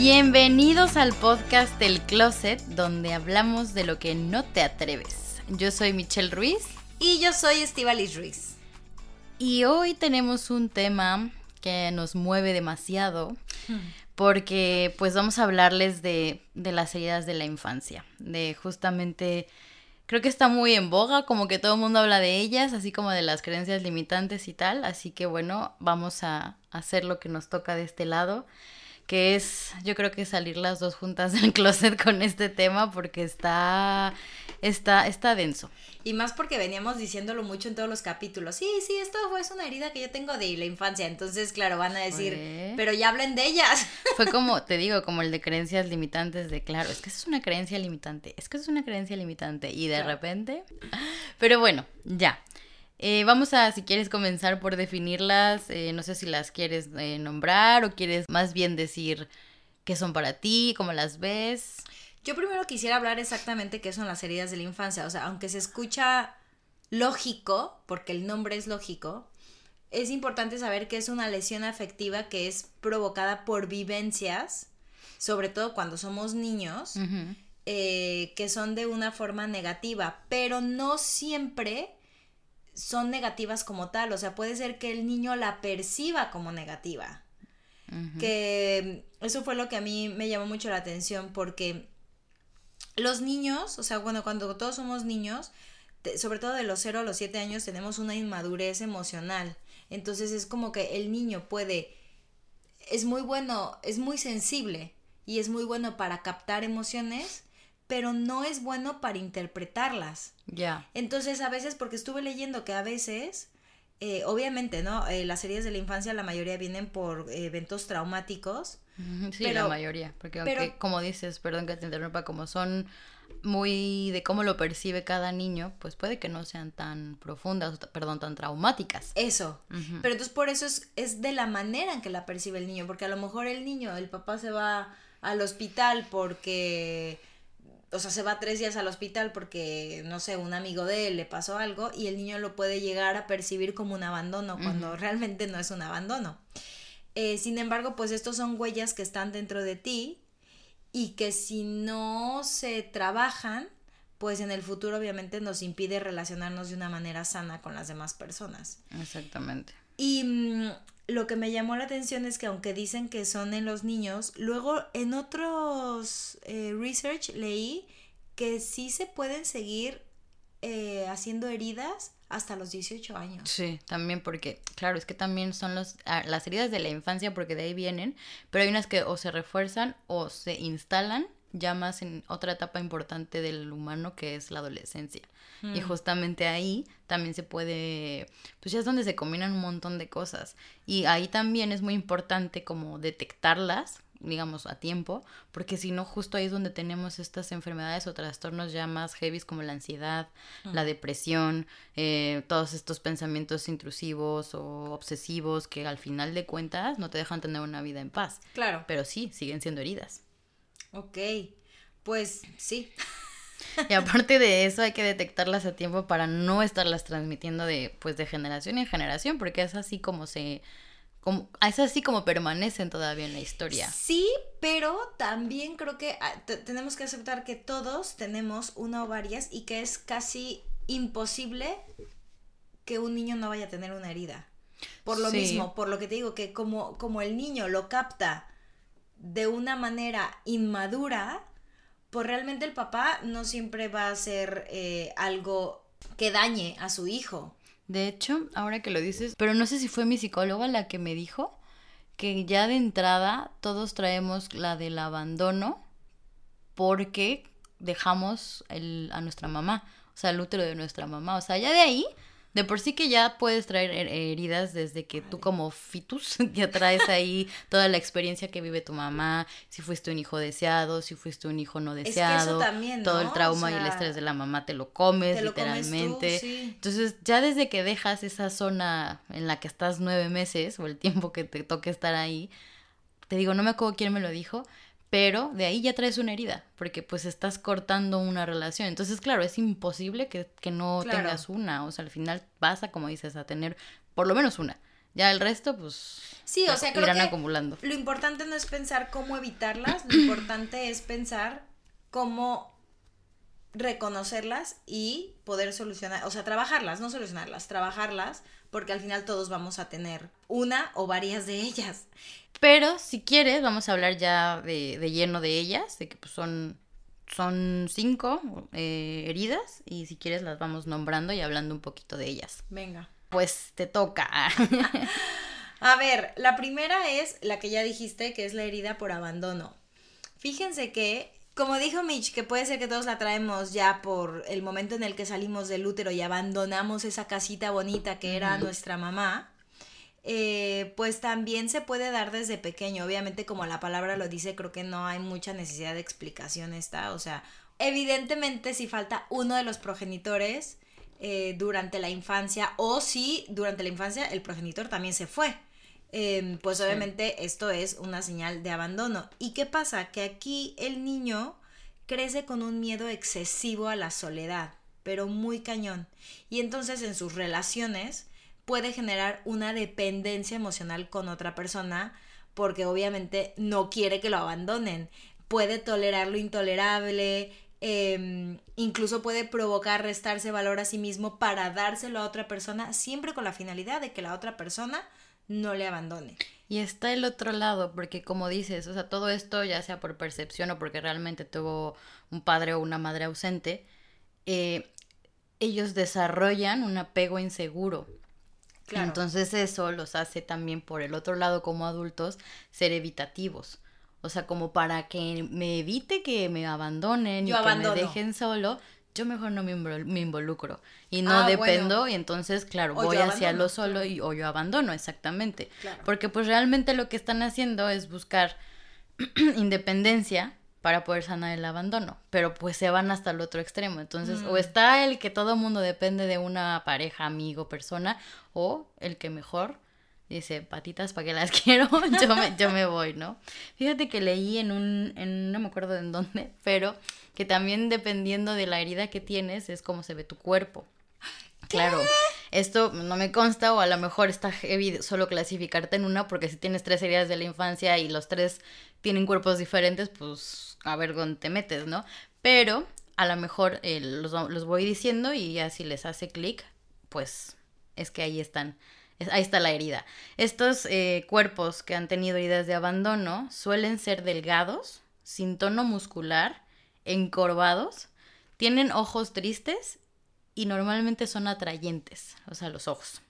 Bienvenidos al podcast El Closet, donde hablamos de lo que no te atreves. Yo soy Michelle Ruiz Y yo soy Estivalis Ruiz. y hoy tenemos un tema que nos mueve demasiado porque pues vamos a hablarles de, de las heridas de la infancia, de justamente, creo que está muy en boga, como que todo el mundo habla de ellas, así como de las creencias limitantes y tal, así que bueno, vamos a hacer lo que nos toca de este lado, que es, yo creo que salir las dos juntas del closet con este tema porque está, está, está denso. Y más porque veníamos diciéndolo mucho en todos los capítulos. Sí, sí, esto fue es una herida que yo tengo de la infancia. Entonces, claro, van a decir, Oye. pero ya hablen de ellas. Fue como, te digo, como el de creencias limitantes de, claro, es que eso es una creencia limitante, es que eso es una creencia limitante y de Claro. repente, pero bueno, ya. Eh, vamos a, si quieres comenzar por definirlas, eh, no sé si las quieres eh, nombrar o quieres más bien decir qué son para ti, cómo las ves. Yo primero quisiera hablar exactamente qué son las heridas de la infancia. O sea, aunque se escucha lógico, porque el nombre es lógico, es importante saber que es una lesión afectiva que es provocada por vivencias, sobre todo cuando somos niños, que son de una forma negativa, pero no siempre son negativas como tal. O sea, puede ser que el niño la perciba como negativa que eso fue lo que a mí me llamó mucho la atención porque los niños, o sea, bueno, cuando todos somos niños, te- sobre todo de los 0 a los 7 años, tenemos una inmadurez emocional. Entonces es como que el niño puede, es muy bueno, es muy sensible y es muy bueno para captar emociones, pero no es bueno para interpretarlas. Ya. Entonces, a veces, porque estuve leyendo que a veces, eh, obviamente, ¿no? Eh, las heridas de la infancia, la mayoría vienen por eh, eventos traumáticos. Sí, Pero- la mayoría, porque pero- aunque, como dices, perdón que te interrumpa, como son muy de cómo lo percibe cada niño, pues puede que no sean tan profundas, perdón, tan traumáticas. Eso. Pero entonces, por eso es, es de la manera en que la percibe el niño. Porque a lo mejor el niño, el papá se va al hospital porque. O sea, se va tres días al hospital porque, no sé, un amigo de él le pasó algo y el niño lo puede llegar a percibir como un abandono cuando realmente no es un abandono. Eh, sin embargo, pues estos son huellas que están dentro de ti y que si no se trabajan, pues en el futuro obviamente nos impide relacionarnos de una manera sana con las demás personas. Exactamente. Y mm, lo que me llamó la atención es que aunque dicen que son en los niños, luego en otros eh, research leí que sí se pueden seguir eh, haciendo heridas hasta los 18 años. Sí, también porque, claro, es que también son los, ah, las heridas de la infancia porque de ahí vienen, pero hay unas que o se refuerzan o se instalan ya más en otra etapa importante del humano que es la adolescencia. Y justamente ahí también se puede, pues ya es donde se combinan un montón de cosas. Y ahí también es muy importante como detectarlas, digamos, a tiempo, porque si no, justo ahí es donde tenemos estas enfermedades o trastornos ya más heavy como la ansiedad, la depresión, eh, todos estos pensamientos intrusivos o obsesivos que al final de cuentas no te dejan tener una vida en paz. Claro. Pero sí, siguen siendo heridas. Ok. Pues sí. Y aparte de eso hay que detectarlas a tiempo para no estarlas transmitiendo de pues de generación en generación, porque es así como se como es así como permanecen todavía en la historia. Sí, pero también creo que ah, te- tenemos que aceptar que todos tenemos una o varias y que es casi imposible que un niño no vaya a tener una herida. Por lo Sí. mismo, por lo que te digo, que como, como el niño lo capta de una manera inmadura, pues realmente el papá no siempre va a hacer eh, algo que dañe a su hijo. De hecho, ahora que lo dices, pero no sé si fue mi psicóloga la que me dijo que ya de entrada todos traemos la del abandono porque dejamos el, a nuestra mamá, o sea, el útero de nuestra mamá. O sea, ya de ahí De por sí que ya puedes traer heridas desde que tú como fitus ya traes ahí toda la experiencia que vive tu mamá, si fuiste un hijo deseado, si fuiste un hijo no deseado, todo el trauma y el estrés de la mamá te lo comes literalmente. Entonces ya desde que dejas esa zona en la que estás nueve meses o el tiempo que te toque estar ahí, te digo, no me acuerdo quién me lo dijo, pero de ahí ya traes una herida, porque pues estás cortando una relación. Entonces, claro, es imposible que, no tengas una, o sea, al final vas a, como dices, a tener por lo menos una. Ya el resto, pues, sí, o sea, irán acumulando. Lo importante no es pensar cómo evitarlas, lo importante es pensar cómo reconocerlas y poder solucionar, o sea, trabajarlas, no solucionarlas, trabajarlas, porque al final todos vamos a tener una o varias de ellas. Pero si quieres, vamos a hablar ya de, lleno de ellas, de que pues, son, son cinco eh, heridas y si quieres las vamos nombrando y hablando un poquito de ellas. Venga. Pues te toca. a ver, la primera es la que ya dijiste, que es la herida por abandono. Fíjense que, como dijo Mitch, que puede ser que todos la traemos ya por el momento en el que salimos del útero y abandonamos esa casita bonita que era nuestra mamá eh, pues también se puede dar desde pequeño. Obviamente, como la palabra lo dice, creo que no hay mucha necesidad de explicación esta. O sea, evidentemente si falta uno de los progenitores eh, durante la infancia o si durante la infancia el progenitor también se fue. Em, pues obviamente esto es una señal de abandono. ¿Y qué pasa? Que aquí el niño crece con un miedo excesivo a la soledad, pero muy cañón. Y entonces en sus relaciones puede generar una dependencia emocional con otra persona porque obviamente no quiere que lo abandonen. Puede tolerar lo intolerable, em, incluso puede provocar restarse valor a sí mismo para dárselo a otra persona, siempre con la finalidad de que la otra persona no le abandone. Y está el otro lado, porque como dices, o sea, todo esto, ya sea por percepción o porque realmente tuvo un padre o una madre ausente, eh, ellos desarrollan un apego inseguro. Entonces eso los hace también por el otro lado como adultos ser evitativos. O sea, como para que me evite que me abandonen y que me dejen solo, yo mejor no me, involucro y no ah, dependo y entonces, claro, voy hacia lo solo y, o yo abandono, exactamente. Porque pues realmente lo que están haciendo es buscar independencia para poder sanar el abandono, pero pues se van hasta el otro extremo. Entonces, o mm. está el que todo mundo depende de una pareja, amigo, persona, o el que mejor dice, patitas, ¿para que las quiero? yo, me, yo me voy, ¿no? Fíjate que leí en un, en, no me acuerdo en dónde, pero que también dependiendo de la herida que tienes es como se ve tu cuerpo. Claro, esto no me consta o a lo mejor está heavy solo clasificarte en una porque si tienes tres heridas de la infancia y los tres tienen cuerpos diferentes, pues a ver dónde te metes, ¿no? Pero a lo mejor eh, los, los, voy diciendo y ya si les hace clic, pues es que ahí están. Ahí está la herida. Estos eh, cuerpos que han tenido heridas de abandono suelen ser delgados, sin tono muscular, encorvados, tienen ojos tristes y normalmente son atrayentes, o sea, los ojos.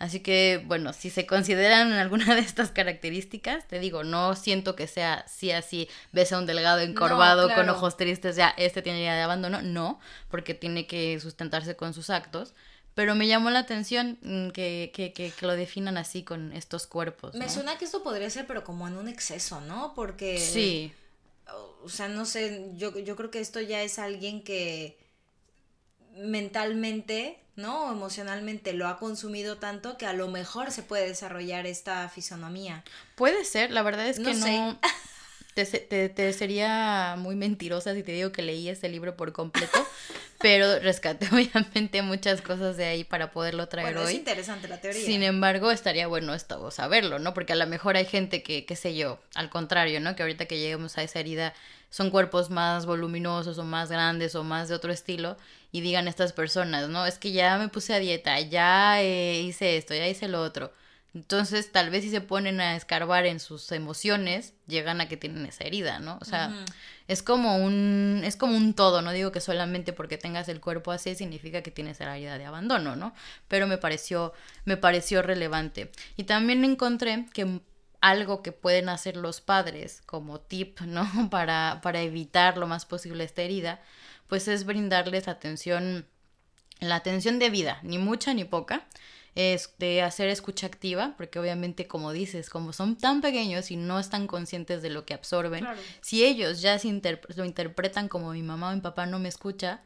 Así que, bueno, si se consideran alguna de estas características, te digo, no siento que sea sí así, ves a un delgado encorvado con ojos tristes, ya este tiene idea de abandono, no, porque tiene que sustentarse con sus actos. Pero me llamó la atención mm, que, que, que, lo definan así con estos cuerpos. Me suena que esto podría ser, pero como en un exceso, ¿no? Porque. Sí. O sea, no sé, yo, yo creo que esto ya es alguien que mentalmente, ¿no? emocionalmente lo ha consumido tanto que a lo mejor se puede desarrollar esta fisonomía. Puede ser, la verdad es que no. Te, te, sería muy mentirosa si te digo que leí este libro por completo, pero rescaté obviamente muchas cosas de ahí para poderlo traer hoy. Es interesante la teoría. Sin embargo, estaría bueno esto, saberlo, ¿no? Porque a lo mejor hay gente que, qué sé yo, al contrario, ¿no? Que ahorita que lleguemos a esa herida son cuerpos más voluminosos o más grandes o más de otro estilo y digan estas personas, ¿no? Es que ya me puse a dieta, ya eh, hice esto, ya hice lo otro. Entonces, tal vez si se ponen a escarbar en sus emociones, llegan a que tienen esa herida, ¿no? O sea, es como un es como un todo, no digo que solamente porque tengas el cuerpo así significa que tienes la herida de abandono, ¿no? Pero me pareció me pareció relevante. Y también encontré que algo que pueden hacer los padres como tip, ¿no? Para, para evitar lo más posible esta herida, pues es brindarles atención la atención de vida, ni mucha ni poca, es de hacer escucha activa, porque obviamente como dices, como son tan pequeños y no están conscientes de lo que absorben, si ellos ya se lo interpretan como mi mamá o mi papá no me escucha,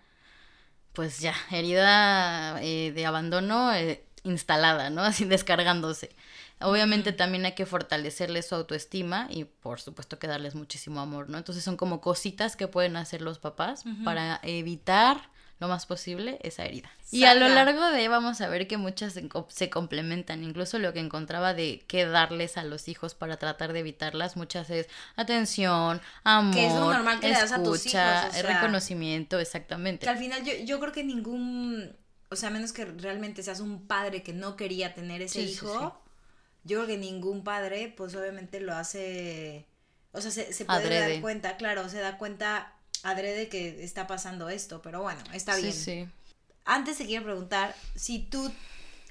pues ya, herida eh, de abandono eh, instalada, ¿no? Así descargándose. Obviamente también hay que fortalecerles su autoestima y por supuesto que darles muchísimo amor, ¿no? Entonces son como cositas que pueden hacer los papás para evitar lo más posible esa herida. Y a lo largo de vamos a ver que muchas se, complementan, incluso lo que encontraba de qué darles a los hijos para tratar de evitarlas, muchas es atención, amor, que es lo normal que escucha, le das a tus hijos, reconocimiento, exactamente. Que al final yo, yo creo que ningún, o sea, a menos que realmente seas un padre que no quería tener ese hijo, yo creo que ningún padre, pues obviamente lo hace, o sea, se, se puede dar cuenta, claro, se da cuenta adrede que está pasando esto, pero bueno, está bien. Sí, Antes te quiero preguntar si tú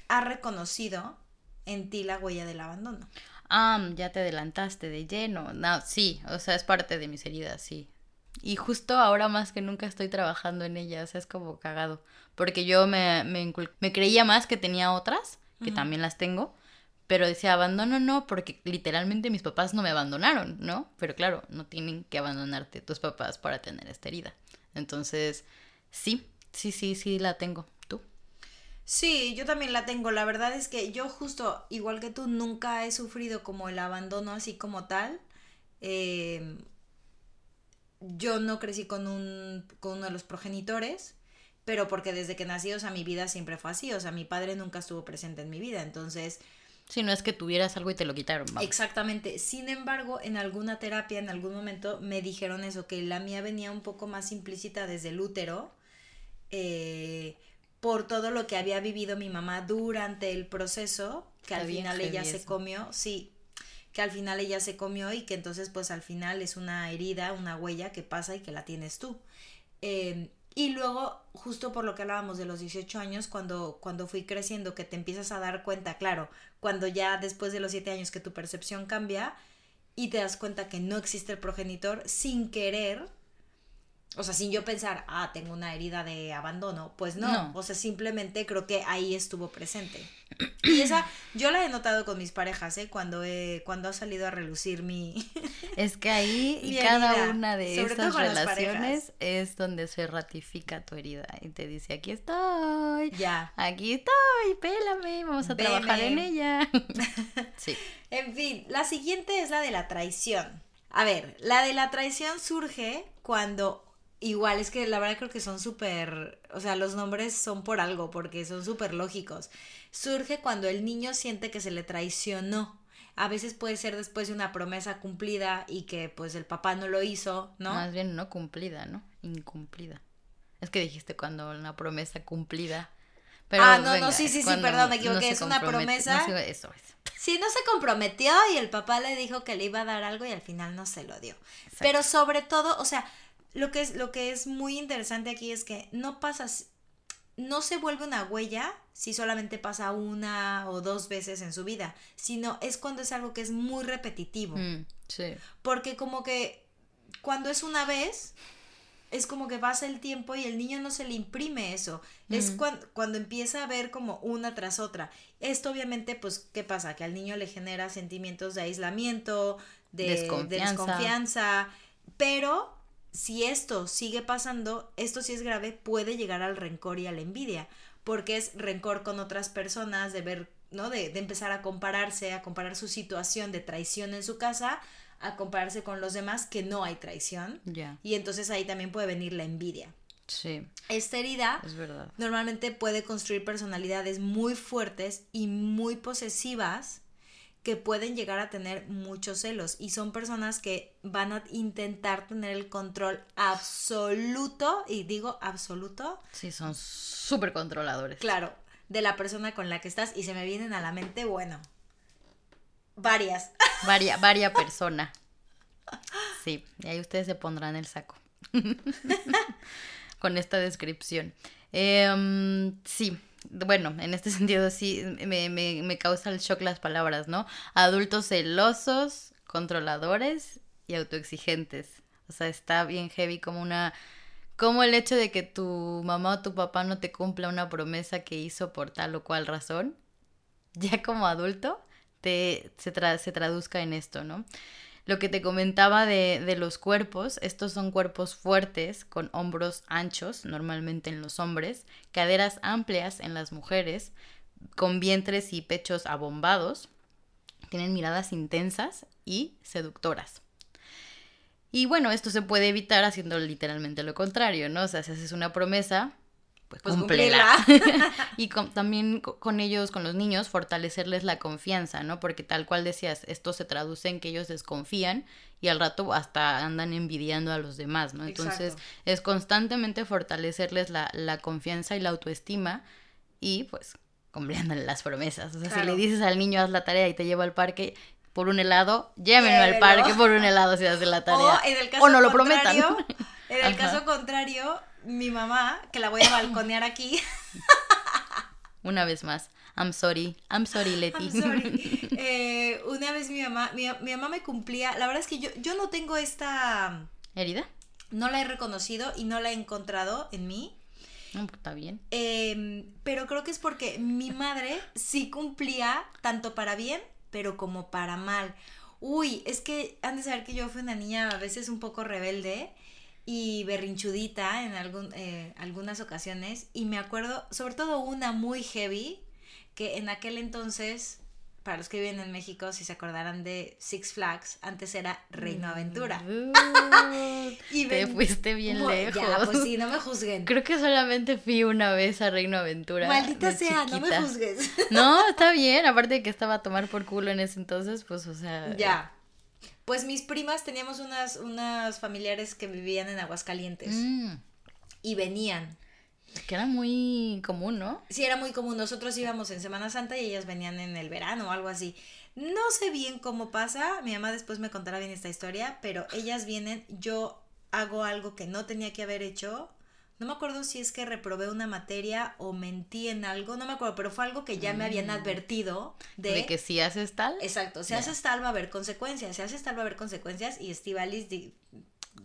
has reconocido en ti la huella del abandono. Ah, ya te adelantaste de lleno. No, sí, o sea, es parte de mis heridas, sí. Y justo ahora más que nunca estoy trabajando en ella, o sea, es como cagado. Porque yo me, me, creía más que tenía otras, que también las tengo, pero decía, abandono no, porque literalmente mis papás no me abandonaron, ¿no? Pero claro, no tienen que abandonarte tus papás para tener esta herida. Entonces, sí, sí, sí, sí la tengo. ¿Tú? Sí, yo también la tengo. La verdad es que yo justo, igual que tú, nunca he sufrido como el abandono así como tal. Em, yo no crecí con, un, con uno de los progenitores, pero porque desde que nací, o sea, mi vida siempre fue así. O sea, mi padre nunca estuvo presente en mi vida. Entonces si no es que tuvieras algo y te lo quitaron. Exactamente. Sin embargo, en alguna terapia, en algún momento, me dijeron eso, que la mía venía un poco más implícita desde el útero, eh, por todo lo que había vivido mi mamá durante el proceso, que al final ella se comió, sí, que al final ella se comió y que entonces pues al final es una herida, una huella que pasa y que la tienes tú. Eh, y luego, justo por lo que hablábamos de los 18 años, cuando, cuando fui creciendo, que te empiezas a dar cuenta, claro, cuando ya después de los 7 años que tu percepción cambia y te das cuenta que no existe el progenitor, sin querer, o sea, sin yo pensar, ah, tengo una herida de abandono, pues no. O sea, simplemente creo que ahí estuvo presente. Y esa, yo la he notado con mis parejas, ¿eh? Cuando, he, cuando ha salido a relucir mi. Es que ahí y cada una de esas relaciones es donde se ratifica tu herida y te dice, aquí estoy. Ya. Aquí estoy, pélame, vamos a trabajar en ella. sí. En fin, la siguiente es la de la traición. A ver, la de la traición surge cuando igual es que la verdad creo que son súper, o sea, los nombres son por algo, porque son súper lógicos. Surge cuando el niño siente que se le traicionó. A veces puede ser después de una promesa cumplida y que pues el papá no lo hizo, ¿no? Más bien no cumplida, ¿no? Incumplida. Es que dijiste cuando una promesa cumplida. Pero ah, no, no, sí, sí, sí, perdón, me equivoqué. es una promesa. eso es. Sí, no se comprometió y el papá le dijo que le iba a dar algo y al final no se lo dio. Pero sobre todo, o sea, lo que es, lo que es muy interesante aquí es que no pasas, no se vuelve una huella si solamente pasa una o dos veces en su vida, sino es cuando es algo que es muy repetitivo. Mm, sí. Porque como que cuando es una vez, es como que pasa el tiempo y el niño no se le imprime eso. Es cuando, cuando, empieza a ver como una tras otra. Esto obviamente, pues, ¿qué pasa? Que al niño le genera sentimientos de aislamiento, de desconfianza, de desconfianza pero si esto sigue pasando, esto sí es grave, puede llegar al rencor y a la envidia, porque es rencor con otras personas, de ver, ¿no? De, de empezar a compararse, a comparar su situación de traición en su casa, a compararse con los demás que no hay traición. Y entonces ahí también puede venir la envidia. Sí. Esta herida es verdad. normalmente puede construir personalidades muy fuertes y muy posesivas que pueden llegar a tener muchos celos y son personas que van a intentar tener el control absoluto, y digo absoluto. Sí, son súper controladores. Claro, de la persona con la que estás y se me vienen a la mente, bueno, varias. Varia, varia persona. Sí, y ahí ustedes se pondrán el saco. con esta descripción. Em, sí, bueno, en este sentido sí me, me, me causa el shock las palabras, ¿no? Adultos celosos, controladores y autoexigentes. O sea, está bien heavy como una Como el hecho de que tu mamá o tu papá no te cumpla una promesa que hizo por tal o cual razón, ya como adulto, te, se, se traduzca en esto, ¿no? Lo que te comentaba de, de, los cuerpos, estos son cuerpos fuertes con hombros anchos, normalmente en los hombres, caderas amplias en las mujeres, con vientres y pechos abombados, tienen miradas intensas y seductoras. Y bueno, esto se puede evitar haciendo literalmente lo contrario, ¿no? O sea, si haces una promesa, pues, pues y también con ellos, con los niños, fortalecerles la confianza, ¿no? Porque tal cual decías, esto se traduce en que ellos desconfían y al rato hasta andan envidiando a los demás, ¿no? Entonces es constantemente fortalecerles la, la confianza y la autoestima y pues cumpliéndole las promesas. O sea, si le dices al niño haz la tarea y te lleva al parque por un helado, llévenlo al parque por un helado si hace la tarea. O, no lo prometan. En el caso contrario, mi mamá, que la voy a balconear aquí. Una vez más. I'm sorry, I'm sorry, Leti. I'm sorry. Eh, una vez mi mamá, mi, mamá me cumplía, la verdad es que yo, yo no tengo esta... ¿Herida? No la he reconocido y no la he encontrado en mí. No, pues, está bien. Em, pero creo que es porque mi madre sí cumplía tanto para bien pero como para mal. Uy, es que han de saber que yo fui una niña a veces un poco rebelde y berrinchudita en algún, eh, algunas ocasiones y me acuerdo, sobre todo una muy heavy, que en aquel entonces para los que viven en México, si se acordarán de Six Flags, antes era Reino Aventura. y te fuiste bien lejos. Ya, pues sí, no me juzguen. Creo que solamente fui una vez a Reino Aventura. Maldita sea, no me juzgues. No, está bien, aparte de que estaba a tomar por culo en ese entonces, pues, o sea. Ya. Pues mis primas teníamos unas, unas familiares que vivían en Aguascalientes. Mm. Y venían que era muy común, ¿no? Sí, era muy común. Nosotros íbamos en Semana Santa y ellas venían en el verano o algo así. No sé bien cómo pasa, mi mamá después me contará bien esta historia, pero ellas vienen, yo hago algo que no tenía que haber hecho. No me acuerdo si es que reprobé una materia o mentí en algo, no me acuerdo, pero fue algo que ya me habían mm. advertido de... De que si haces tal. Exacto, si haces tal va a haber consecuencias, si haces tal va a haber consecuencias y Estivalis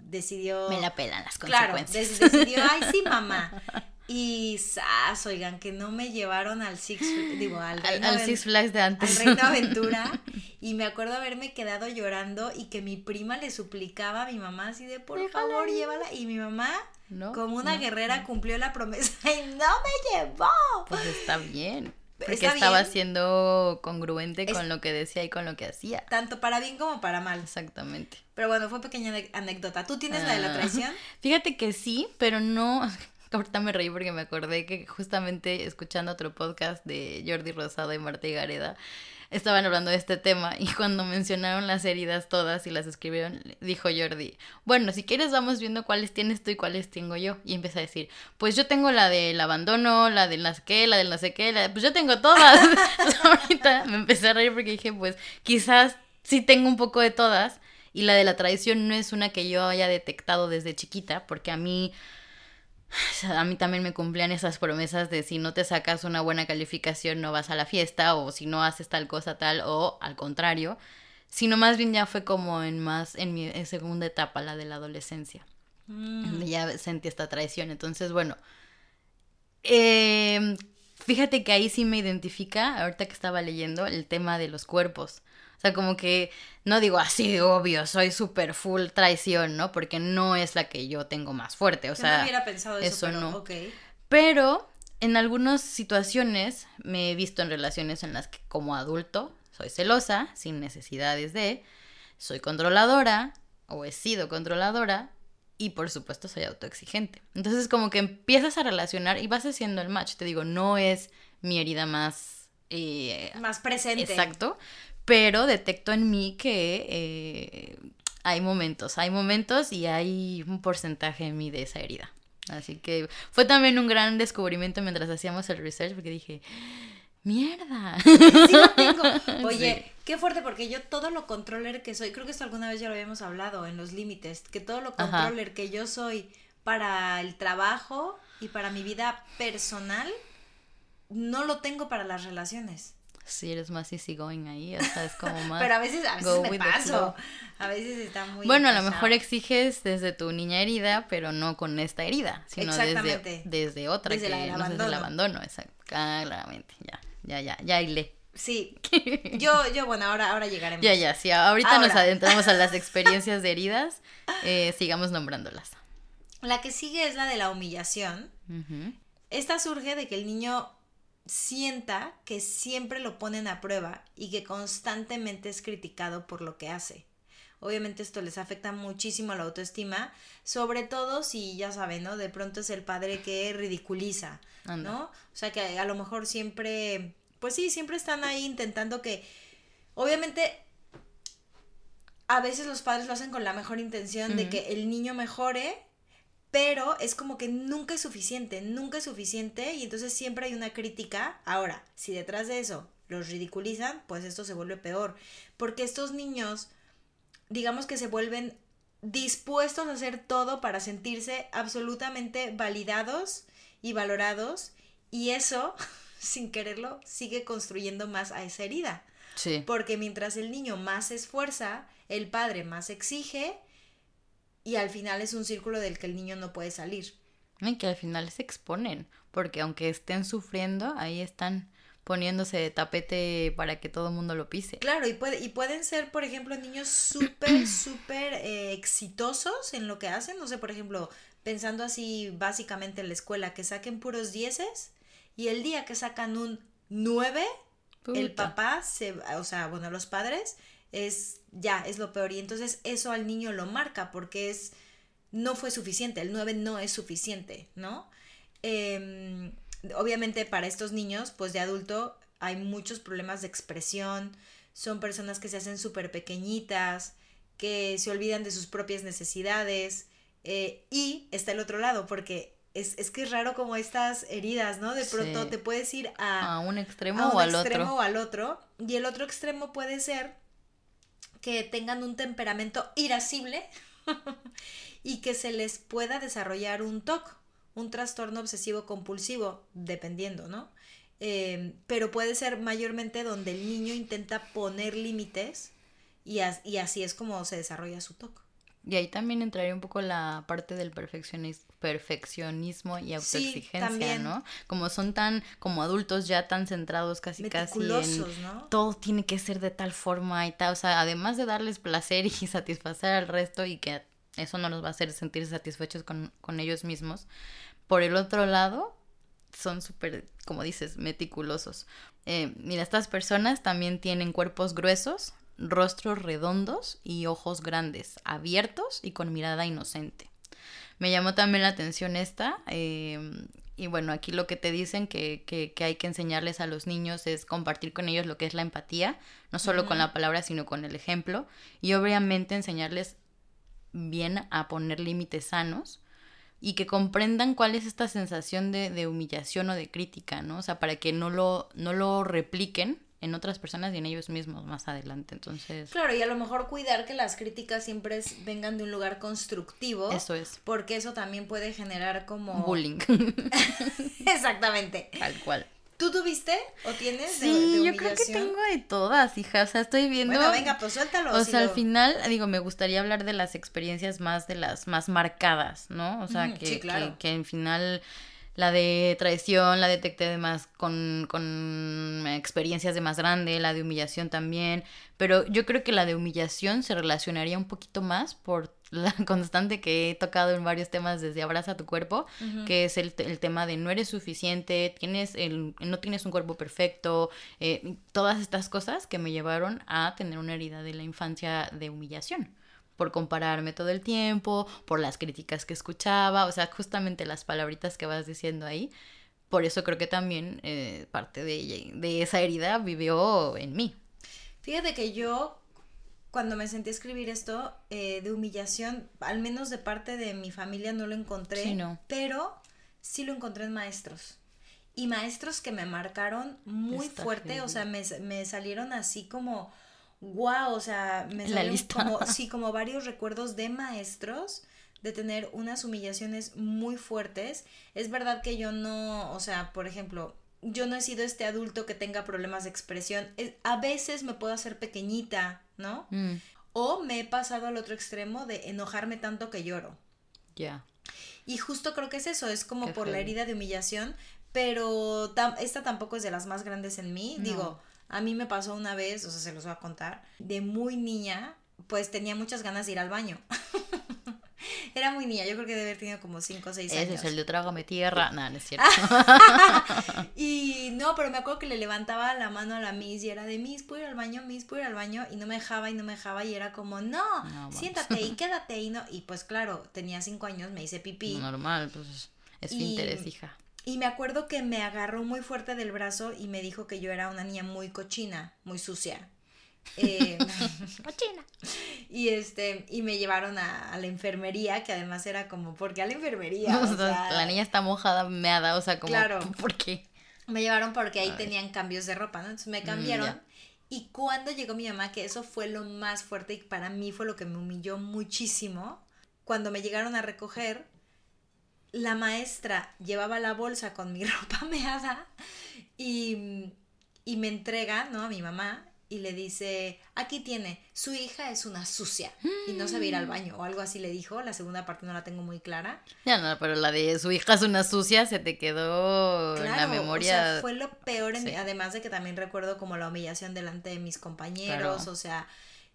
decidió... Me la pelan las consecuencias. Claro, decidió, ay sí mamá, Y sas, oigan, que no me llevaron al Six, digo, al, al, Six Flags de antes. Al Reino Aventura. y me acuerdo haberme quedado llorando y que mi prima le suplicaba a mi mamá así de, por favor, llévala. Y mi mamá, como una guerrera, cumplió la promesa y no me llevó. Pues está bien. Porque estaba siendo congruente con lo que decía y con lo que hacía. Tanto para bien como para mal. Exactamente. Pero bueno, fue pequeña anécdota. ¿Tú tienes la de la ah. traición? Fíjate que sí, pero no Ahorita me reí porque me acordé que justamente escuchando otro podcast de Jordi Rosado y Marta Gareda estaban hablando de este tema y cuando mencionaron las heridas todas y las escribieron, dijo Jordi, bueno, si quieres vamos viendo cuáles tienes tú y cuáles tengo yo. Y empecé a decir, pues yo tengo la del abandono, la del sé qué, la del no sé qué, pues yo tengo todas. ahorita me empecé a reír porque dije, pues quizás sí tengo un poco de todas y la de la traición no es una que yo haya detectado desde chiquita, porque a mí a mí también me cumplían esas promesas de si no te sacas una buena calificación no vas a la fiesta o si no haces tal cosa tal o al contrario, sino más bien ya fue como en más en mi segunda etapa, la de la adolescencia. Mm. Ya sentí esta traición, entonces bueno, eh, fíjate que ahí sí me identifica, ahorita que estaba leyendo, el tema de los cuerpos. O sea, como que no digo así, obvio, soy súper full traición, ¿no? Porque no es la que yo tengo más fuerte. O sea, no hubiera pensado eso, pero, no. Pero en algunas situaciones me he visto en relaciones en las que como adulto soy celosa, sin necesidades de, soy controladora o he sido controladora y por supuesto soy autoexigente. Entonces como que empiezas a relacionar y vas haciendo el match. Te digo, no es mi herida más... Eh, más presente. Exacto pero detecto en mí que eh, hay momentos, hay momentos y hay un porcentaje en mí de esa herida. Así que fue también un gran descubrimiento mientras hacíamos el research porque dije, mierda. Sí lo tengo. Oye, qué fuerte porque yo todo lo controller que soy, creo que esto alguna vez ya lo habíamos hablado en los límites, que todo lo controller que yo soy para el trabajo y para mi vida personal, no lo tengo para las relaciones si eres más easy going ahí, o sea, es como más... Pero a veces, a veces me paso, A veces está muy... Bueno, a lo mejor exiges desde tu niña herida, pero no con esta herida, sino desde, desde otra, Desde que la del no sé, desde el abandono. Exacto. Claramente, ya, ya, ya, ya hilé. Sí, yo, yo, bueno, ahora, ahora llegaremos. Ya, ya, si ahorita nos adentramos a las experiencias de heridas, eh, sigamos nombrándolas. La que sigue es la de la humillación. Esta surge de que el niño sienta que siempre lo ponen a prueba y que constantemente es criticado por lo que hace. Obviamente esto les afecta muchísimo a la autoestima, sobre todo si ya saben, ¿no? De pronto es el padre que ridiculiza, Anda. ¿no? O sea que a lo mejor siempre, pues sí, siempre están ahí intentando que, obviamente, a veces los padres lo hacen con la mejor intención de que el niño mejore, pero es como que nunca es suficiente, nunca es suficiente y entonces siempre hay una crítica. Ahora, si detrás de eso los ridiculizan, pues esto se vuelve peor, porque estos niños, digamos que se vuelven dispuestos a hacer todo para sentirse absolutamente validados y valorados y eso, sin quererlo, sigue construyendo más a esa herida. Sí. Porque mientras el niño más se esfuerza, el padre más exige y al final es un círculo del que el niño no puede salir. Y que al final se exponen, porque aunque estén sufriendo, ahí están poniéndose de tapete para que todo el mundo lo pise. Claro, y, puede, y pueden ser, por ejemplo, niños súper, súper eh, exitosos en lo que hacen. No sé, por ejemplo, pensando así básicamente en la escuela, que saquen puros dieces y el día que sacan un 9, el papá, se, o sea, bueno, los padres, es ya, es lo peor. Y entonces eso al niño lo marca porque es, no fue suficiente, el 9 no es suficiente, ¿no? Em, obviamente para estos niños, pues de adulto, hay muchos problemas de expresión, son personas que se hacen súper pequeñitas, que se olvidan de sus propias necesidades, eh, y está el otro lado, porque es, es que es raro como estas heridas, ¿no? De pronto Sí. te puedes ir a, A un extremo a un o al extremo otro. o al otro. Y el otro extremo puede ser que tengan un temperamento irascible y que se les pueda desarrollar un TOC, un trastorno obsesivo compulsivo, dependiendo, ¿no? Eh, pero puede ser mayormente donde el niño intenta poner límites y, y así es como se desarrolla su TOC. Y ahí también entraría un poco la parte del perfeccionis- perfeccionismo y autoexigencia. ¿no? Como son tan, como adultos ya tan centrados casi casi en ¿no? todo tiene que ser de tal forma y tal, o sea, además de darles placer y satisfacer al resto y que eso no los va a hacer sentirse satisfechos con, con ellos mismos, por el otro lado, son súper, como dices, meticulosos. Eh, mira, estas personas también tienen cuerpos gruesos, rostros redondos y ojos grandes, abiertos y con mirada inocente. Me llamó también la atención esta. eh, y bueno, aquí lo que te dicen que, que, que hay que enseñarles a los niños es compartir con ellos lo que es la empatía, no solo con la palabra, sino con el ejemplo. Y obviamente enseñarles bien a poner límites sanos y que comprendan cuál es esta sensación de, de humillación o de crítica, ¿no? O sea, para que no lo, no lo repliquen en otras personas y en ellos mismos más adelante. Entonces, Claro, y a lo mejor cuidar que las críticas siempre es- vengan de un lugar constructivo. eso es Porque eso también puede generar como... bullying, Exactamente. tal cual. ¿Tú tuviste o tienes de- de Sí, yo creo que tengo de todas, hija. O sea, estoy viendo. Bueno, venga, pues suéltalo. O si sea, al final, digo, me gustaría hablar de las experiencias más de las más marcadas, ¿no? O sea, que, sí, claro. que, que en final la de traición la detecté de más con, con experiencias de más grande, la de humillación también, pero yo creo que la de humillación se relacionaría un poquito más por la constante que he tocado en varios temas desde Abraza tu cuerpo, que es el, el tema de no eres suficiente, tienes el, no tienes un cuerpo perfecto, eh, todas estas cosas que me llevaron a tener una herida de la infancia de humillación por compararme todo el tiempo, por las críticas que escuchaba, o sea, justamente las palabritas que vas diciendo ahí. Por eso creo que también eh, parte de, esa herida vivió en mí. Fíjate que yo, cuando me sentí a escribir esto, eh, de humillación, al menos de parte de mi familia no lo encontré. Sí, no. Pero sí lo encontré en maestros. Y maestros que me marcaron muy Está fuerte, o sea, me, me salieron así como, wow, o sea, me La salieron lista. como, sí, como varios recuerdos de maestros de tener unas humillaciones muy fuertes. Es verdad que yo no, o sea, por ejemplo, yo no he sido este adulto que tenga problemas de expresión. Es- a veces me puedo hacer pequeñita, ¿no? Mm, o me he pasado al otro extremo de enojarme tanto que lloro. Ya. Y justo creo que es eso, es como Qué por la herida de humillación, pero tam- esta tampoco es de las más grandes en mí. No. Digo, a mí me pasó una vez, o sea, se los voy a contar, de muy niña, pues tenía muchas ganas de ir al baño. Era muy niña, yo creo que debe haber tenido como 5 o 6 Ese años. es el de trágame tierra. No, no es cierto. Y no, pero me acuerdo que le levantaba la mano a la Miss y era de Miss, ¿puedo ir al baño? Miss, ¿puedo ir al baño? Y no me dejaba y no me dejaba y era como, no, siéntate y quédate y no. Y pues claro, tenía 5 años, me hice pipí. Normal, pues es Y- interés, hija. Y me acuerdo que me agarró muy fuerte del brazo y me dijo que yo era una niña muy cochina, muy sucia. Eh, Cochina. y este, y me llevaron a, a la enfermería, que además era como, ¿por qué a la enfermería? O sea, la niña está mojada, meada, o sea, como, Claro. ¿por qué? Me llevaron porque ahí tenían cambios de ropa, ¿no? Entonces me Mm, cambiaron. y cuando llegó mi mamá, que eso fue lo más fuerte y para mí fue lo que me humilló muchísimo, cuando me llegaron a recoger, la maestra llevaba la bolsa con mi ropa meada y, y me entrega, ¿no? A mi mamá y le dice, aquí tiene, su hija es una sucia y no sabe ir al baño o algo así le dijo, la segunda parte no la tengo muy clara. Ya no, pero la de su hija es una sucia se te quedó en la memoria. O sea, fue lo peor, en Sí. mi- además de que también recuerdo como la humillación delante de mis compañeros, Claro. o sea,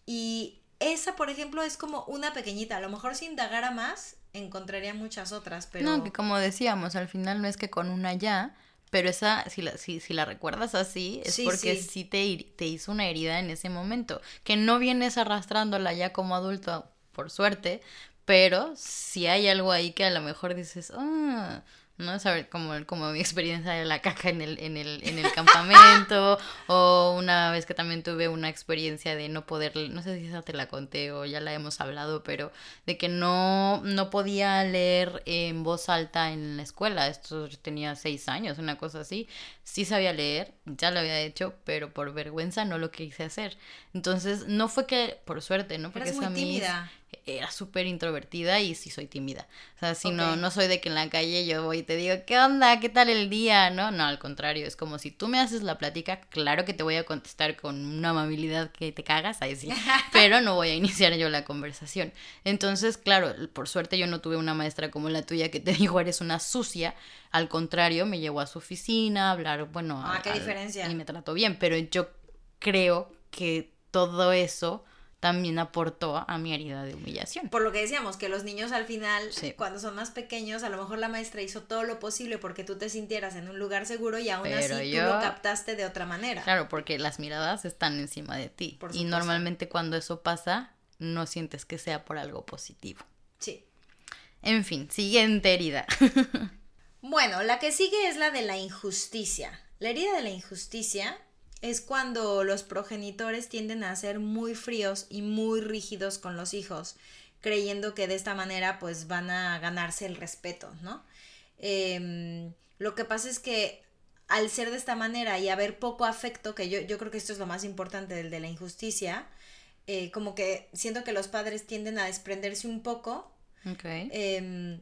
y esa, por ejemplo, es como una pequeñita, a lo mejor si indagara más, encontraría muchas otras, pero... No, que como decíamos, al final no es que con una ya, pero esa, si la, si, si la recuerdas así, es Sí, porque sí. sí, te, te hizo una herida en ese momento, que no vienes arrastrándola ya como adulto, por suerte, pero si hay algo ahí que a lo mejor dices, ah, no saber como, como mi experiencia de la caca en el, en el, en el campamento, o una vez que también tuve una experiencia de no poder, no sé si esa te la conté o ya la hemos hablado, pero de que no, no podía leer en voz alta en la escuela. Esto yo tenía seis años, una cosa así. Sí sabía leer, ya lo había hecho, pero por vergüenza no lo quise hacer. Entonces, no fue que, por suerte, ¿no? Porque Eres muy esa tímida. Era súper introvertida y sí soy tímida. O sea, si no, no soy de que en la calle yo voy y te digo, ¿qué onda? ¿Qué tal el día? No, no, al contrario, es como si tú me haces la plática, claro que te voy a contestar con una amabilidad que te cagas, ahí sí, pero no voy a iniciar yo la conversación. Entonces, claro, por suerte yo no tuve una maestra como la tuya que te dijo, eres una sucia, al contrario, me llevó a su oficina a hablar, bueno, Ah, qué diferencia. y me trató bien, pero yo creo que todo eso también aportó a mi herida de humillación. Por lo que decíamos, que los niños al final, Sí. cuando son más pequeños, a lo mejor la maestra hizo todo lo posible porque tú te sintieras en un lugar seguro y aún Pero así yo- tú lo captaste de otra manera. Claro, porque las miradas están encima de ti. Por y normalmente cuando eso pasa, no sientes que sea por algo positivo. Sí. En fin, siguiente herida. Bueno, la que sigue es la de la injusticia. La herida de la injusticia es cuando los progenitores tienden a ser muy fríos y muy rígidos con los hijos, creyendo que de esta manera pues van a ganarse el respeto, ¿no? Em, lo que pasa es que al ser de esta manera y haber poco afecto, que yo, yo creo que esto es lo más importante del de la injusticia, eh, como que siento que los padres tienden a desprenderse un poco ok. em,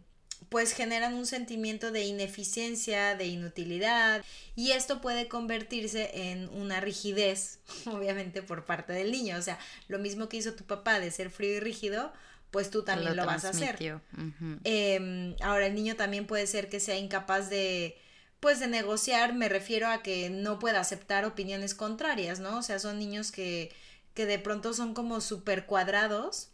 pues generan un sentimiento de ineficiencia, de inutilidad, y esto puede convertirse en una rigidez, obviamente, por parte del niño. O sea, lo mismo que hizo tu papá de ser frío y rígido, pues tú también lo, vas a hacer. Em, ahora, el niño también puede ser que sea incapaz de, pues, de negociar, me refiero a que no pueda aceptar opiniones contrarias, ¿no? O sea, son niños que, que de pronto son como súper cuadrados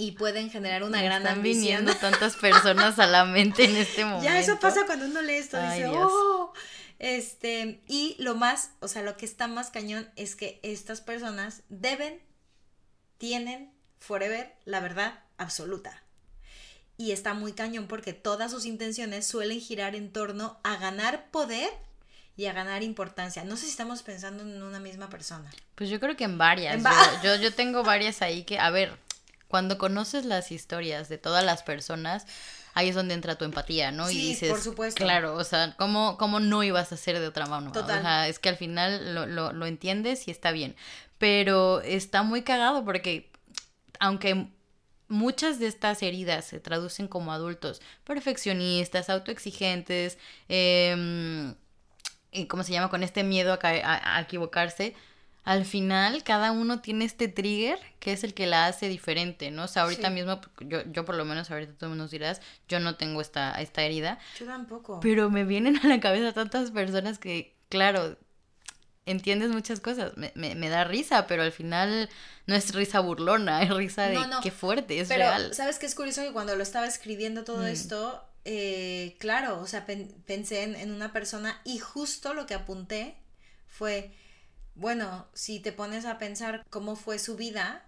y pueden generar una Me gran están ambición. viniendo tantas personas a la mente en este momento. Ya eso pasa cuando uno lee esto, Ay, dice, Dios. oh, este, y lo más, o sea, lo que está más cañón es que estas personas deben, tienen, forever, la verdad absoluta. Y está muy cañón porque todas sus intenciones suelen girar en torno a ganar poder y a ganar importancia. No sé si estamos pensando en una misma persona. Pues yo creo que en varias. En yo, va- yo, yo tengo varias ahí que, a ver, cuando conoces las historias de todas las personas, ahí es donde entra tu empatía, ¿no? y Sí, dices, por supuesto. claro, o sea, ¿cómo, cómo no ibas a hacer de otra mano? Total. O sea, es que al final lo, lo, lo entiendes y está bien. Pero está muy cagado porque, aunque muchas de estas heridas se traducen como adultos perfeccionistas, autoexigentes, eh, y ¿cómo se llama? Con este miedo a, caer- a- a equivocarse. Al final cada uno tiene este trigger que es el que la hace diferente, ¿no? O sea, ahorita mismo, yo, yo por lo menos ahorita tú nos dirás, yo no tengo esta, esta herida. Yo tampoco. Pero me vienen a la cabeza tantas personas que, claro, entiendes muchas cosas. Me, me, me da risa, pero al final no es risa burlona, es risa de qué fuerte, es pero, real. ¿Sabes qué es curioso? Que cuando lo estaba escribiendo todo Mm. esto, eh, claro, o sea, pen- pensé en, en una persona y justo lo que apunté fue, bueno, si te pones a pensar cómo fue su vida,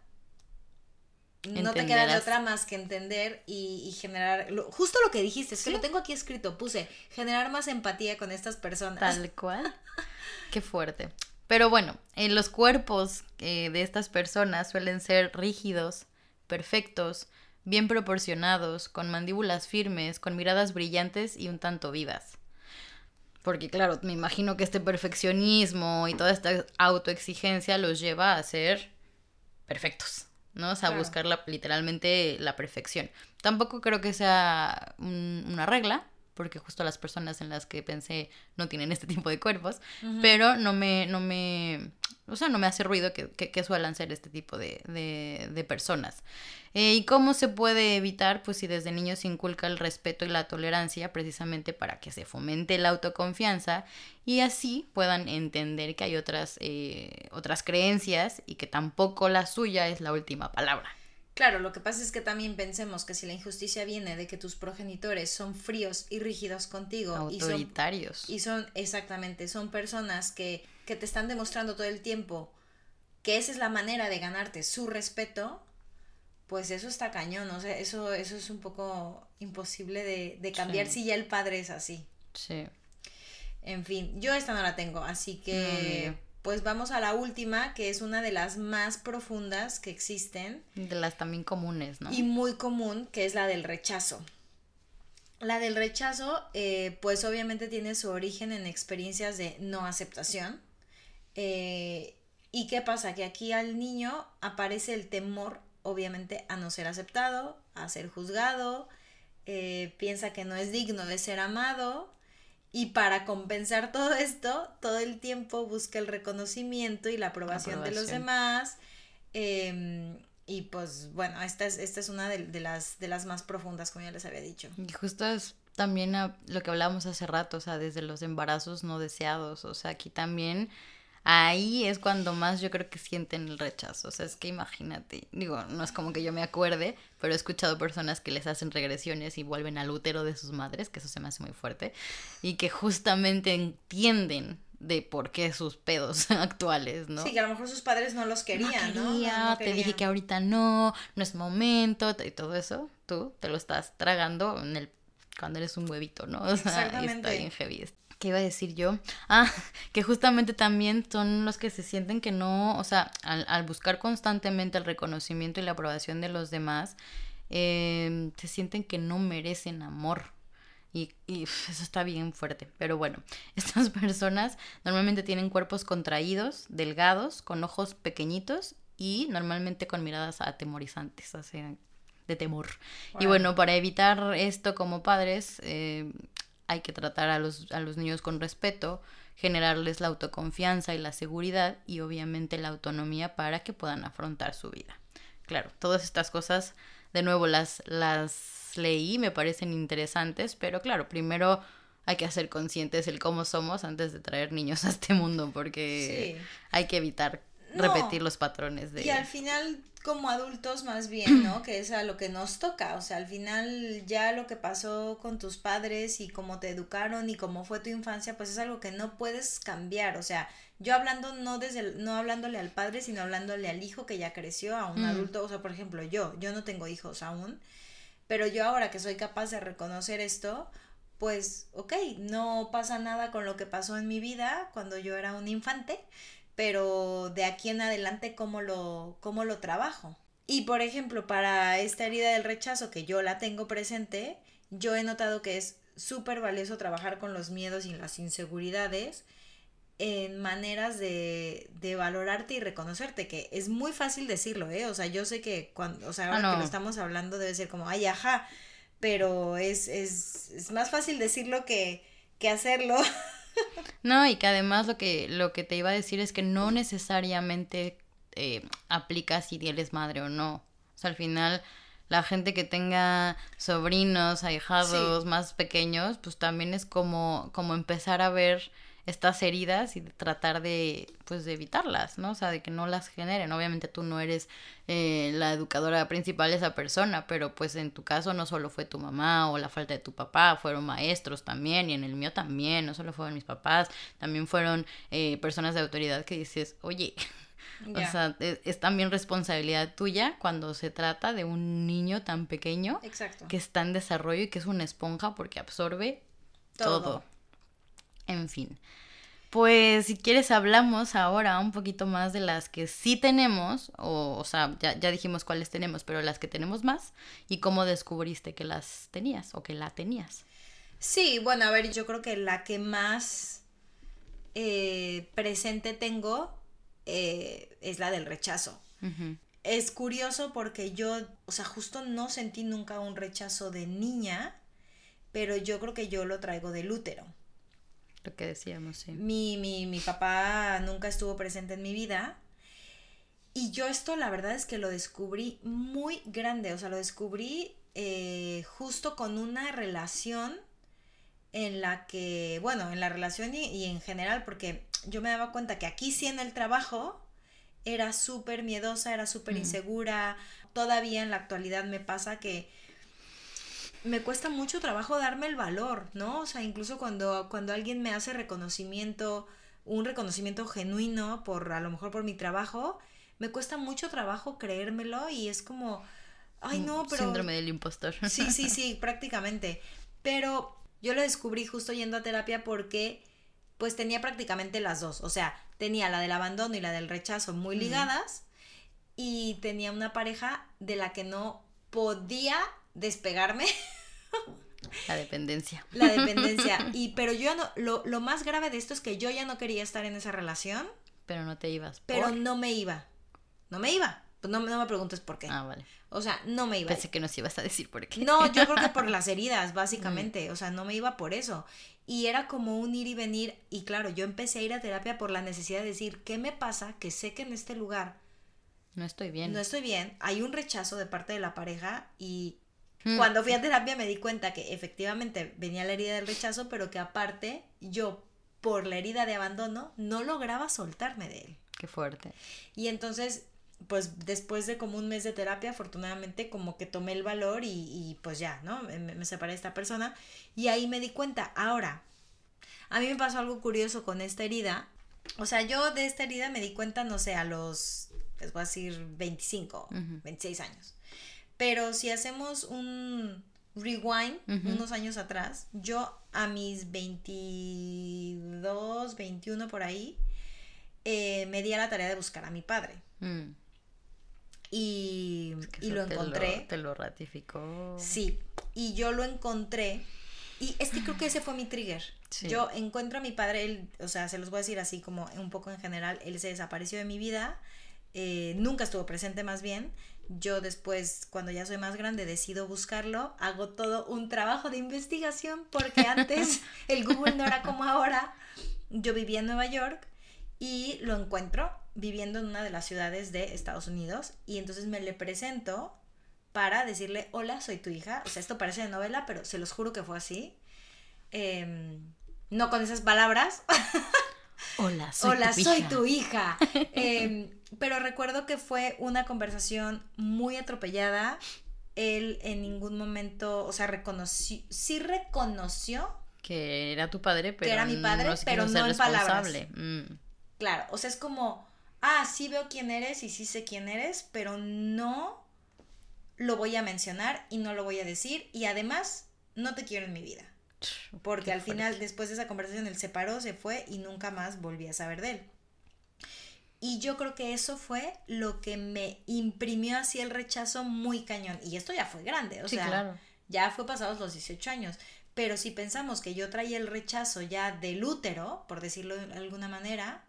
no te queda de otra más que entender y, y generar, lo- justo lo que dijiste, es que lo tengo aquí escrito, puse, generar más empatía con estas personas. Tal cual. Qué fuerte. Pero bueno, en los cuerpos eh, de estas personas suelen ser rígidos, perfectos, bien proporcionados, con mandíbulas firmes, con miradas brillantes y un tanto vivas. Porque claro, me imagino que este perfeccionismo y toda esta autoexigencia los lleva a ser perfectos, ¿no? O sea, Claro. buscar la- literalmente la perfección. Tampoco creo que sea un- una regla, porque justo las personas en las que pensé no tienen este tipo de cuerpos, pero no me, no me, o sea, no me hace ruido que, que, que suelan ser este tipo de, de, de personas. Eh, ¿Y cómo se puede evitar? Pues si desde niños se inculca el respeto y la tolerancia precisamente para que se fomente la autoconfianza y así puedan entender que hay otras, eh, otras creencias y que tampoco la suya es la última palabra. Claro, lo que pasa es que también pensemos que si la injusticia viene de que tus progenitores son fríos y rígidos contigo y son, Autoritarios. y son exactamente, son personas que, que te están demostrando todo el tiempo que esa es la manera de ganarte su respeto, pues eso está cañón, o sea, eso, eso es un poco imposible de, de cambiar Sí. si ya el padre es así. Sí. En fin, yo esta no la tengo, así que. Pues vamos a la última, que es una de las más profundas que existen De las también comunes, ¿no? y muy común, que es la del rechazo. La del rechazo, eh, pues obviamente tiene su origen en experiencias de no aceptación. Eh, ¿Y qué pasa? Que aquí al niño aparece el temor, obviamente, a no ser aceptado, a ser juzgado, eh, piensa que no es digno de ser amado. Y para compensar todo esto, todo el tiempo busca el reconocimiento y la aprobación, de los demás. em, y pues bueno, esta es, esta es una de, de las, de las más profundas, como ya les había dicho. Y justo es también a lo que hablábamos hace rato, o sea, desde los embarazos no deseados, o sea, aquí también, ahí es cuando más yo creo que sienten el rechazo, o sea, es que imagínate, digo, no es como que yo me acuerde, pero he escuchado personas que les hacen regresiones y vuelven al útero de sus madres, que eso se me hace muy fuerte, y que justamente entienden de por qué sus pedos actuales, ¿no? Sí, que a lo mejor sus padres no los querían, ¿no? No- no te dije que ahorita no, no es momento, y todo eso, tú te lo estás tragando en el cuando eres un huevito, ¿no? O sea, y está Exactamente. bien heavy. ¿Qué iba a decir yo? Ah, que justamente también son los que se sienten que no, o sea, al, al buscar constantemente el reconocimiento y la aprobación de los demás, eh, se sienten que no merecen amor. Y, eso está bien fuerte. Pero bueno, estas personas normalmente tienen cuerpos contraídos, delgados, con ojos pequeñitos y normalmente con miradas atemorizantes, o sea, de temor. Y bueno, para evitar esto como padres, eh, hay que tratar a los, a los niños con respeto, generarles la autoconfianza y la seguridad y obviamente la autonomía para que puedan afrontar su vida. Claro, todas estas cosas, de nuevo, las, las leí, me parecen interesantes, pero claro, primero hay que hacer conscientes el cómo somos antes de traer niños a este mundo, porque Sí. hay que evitar No. repetir los patrones de... Y al final, como adultos más bien, ¿no? Que es a lo que nos toca. O sea, al final ya lo que pasó con tus padres y cómo te educaron y cómo fue tu infancia, pues es algo que no puedes cambiar. O sea, yo hablando no desde el- no hablándole al padre, sino hablándole al hijo que ya creció, a un Mm. adulto. O sea, por ejemplo, yo, yo no tengo hijos aún, pero yo ahora que soy capaz de reconocer esto, pues, ok, no pasa nada con lo que pasó en mi vida cuando yo era un infante, pero de aquí en adelante cómo lo, cómo lo trabajo. Y por ejemplo, para esta herida del rechazo que yo la tengo presente, yo he notado que es súper valioso trabajar con los miedos y las inseguridades en maneras de, de valorarte y reconocerte, que es muy fácil decirlo, ¿eh? O sea, yo sé que cuando, o sea, ahora Ah, que no. lo estamos hablando debe ser como, ay, ajá, pero es, es, es más fácil decirlo que, que hacerlo. No, y que además lo que, lo que te iba a decir es que no necesariamente eh, aplica si eres madre o no. O sea, al final la gente que tenga sobrinos, ahijados más pequeños, pues también es como, como empezar a ver estas heridas y tratar de pues de evitarlas, ¿no? O sea, de que no las generen. Obviamente tú no eres eh, la educadora principal de esa persona, pero pues en tu caso no solo fue tu mamá o la falta de tu papá, fueron maestros también y en el mío también, no solo fueron mis papás, también fueron eh, personas de autoridad que dices, oye, o sea, es, es, también responsabilidad tuya cuando se trata de un niño tan pequeño Exacto. que está en desarrollo y que es una esponja porque absorbe todo. Todo. En fin. Pues si quieres hablamos ahora un poquito más de las que sí tenemos, o, o sea, ya, ya dijimos cuáles tenemos, pero las que tenemos más y cómo descubriste que las tenías o que la tenías. Sí, bueno, a ver, yo creo que la que más eh, presente tengo eh, es la del rechazo. Es curioso porque yo, o sea, justo no sentí nunca un rechazo de niña, pero yo creo que yo lo traigo del útero. Lo que decíamos, sí. Mi, mi, mi papá nunca estuvo presente en mi vida. Y yo esto la verdad es que lo descubrí muy grande. O sea, lo descubrí eh, justo con una relación en la que, bueno, en la relación y, y en general, porque yo me daba cuenta que aquí sí en el trabajo era súper miedosa, era súper Mm. insegura. Todavía en la actualidad me pasa que me cuesta mucho trabajo darme el valor, ¿no? O sea, incluso cuando, cuando alguien me hace reconocimiento, un reconocimiento genuino por a lo mejor por mi trabajo, me cuesta mucho trabajo creérmelo y es como, ay no, pero... Síndrome del impostor. Sí, sí, sí, prácticamente. Pero yo lo descubrí justo yendo a terapia porque pues tenía prácticamente las dos. O sea, tenía la del abandono y la del rechazo muy ligadas y tenía una pareja de la que no podía despegarme La dependencia. la dependencia. Y pero yo ya no, lo, lo más grave de esto es que yo ya no quería estar en esa relación, Pero no te ibas. pero no me iba. No me iba. Pues no, no me preguntes por qué. Ah, vale. O sea, no me iba. Pensé que nos ibas a decir por qué. No, yo creo que por las heridas, básicamente. O sea, no me iba por eso. Y era como un ir y venir. Y claro, yo empecé a ir a terapia por la necesidad de decir, ¿qué me pasa? Que sé que en este lugar No estoy bien. no estoy bien. Hay un rechazo de parte de la pareja. Y Mm. cuando fui a terapia me di cuenta que efectivamente venía la herida del rechazo, pero que aparte yo, por la herida de abandono, no lograba soltarme de él. Qué fuerte. Y entonces, pues después de como un mes de terapia, afortunadamente como que tomé el valor y, y, pues ya, ¿no? Me, me separé de esta persona y ahí me di cuenta. Ahora, a mí me pasó algo curioso con esta herida. O sea, yo de esta herida me di cuenta, no sé, a los, les voy a decir, 25, Ujú. 26 años. Pero si hacemos un rewind unos años atrás, yo a mis 22, 21 por ahí, eh, me di a la tarea de buscar a mi padre. Mm. Y, Que y lo te encontré. Te lo ratificó. Sí, y yo lo encontré. Y es que creo que ese fue mi trigger. Sí. Yo encuentro a mi padre, él, o sea, se los voy a decir así como un poco en general, él se desapareció de mi vida, eh, nunca estuvo presente más bien. Yo después, cuando ya soy más grande, decido buscarlo, hago todo un trabajo de investigación, porque antes el Google no era como ahora. Yo vivía en Nueva York y lo encuentro viviendo en una de las ciudades de Estados Unidos y entonces me le presento para decirle, hola, soy tu hija. O sea, esto parece de novela, pero se los juro que fue así. Em, no con esas palabras. Hola, soy hola, tu soy hija. tu hija. Em, pero recuerdo que fue una conversación muy atropellada. Él en ningún momento, o sea, reconoció, sí reconoció, Que era tu padre, pero era mi padre, no pero no en palabras. Mm. claro, o sea, es como, ah, sí veo quién eres y sí sé quién eres, pero no lo voy a mencionar y no lo voy a decir y además no te quiero en mi vida. Porque Qué al final, fuerte. después de esa conversación, él se paró, se fue y nunca más volví a saber de él. Y yo creo que eso fue lo que me imprimió así el rechazo muy cañón. Y esto ya fue grande, o Sí, sea, claro. ya fue pasados los 18 años. Pero si pensamos que yo traía el rechazo ya del útero, por decirlo de alguna manera,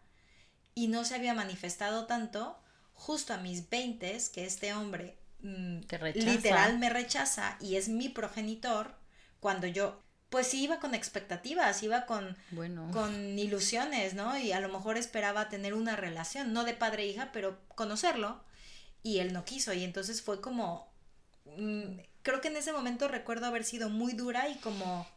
y no se había manifestado tanto, justo a mis 20, que este hombre mm, Te rechaza. literal me rechaza y es mi progenitor, cuando yo pues sí iba con expectativas, iba con, Bueno. con ilusiones, ¿no? Y a lo mejor esperaba tener una relación, no de padre e hija, pero conocerlo. Y él no quiso. Y entonces fue como. mm, creo que en ese momento recuerdo haber sido muy dura y como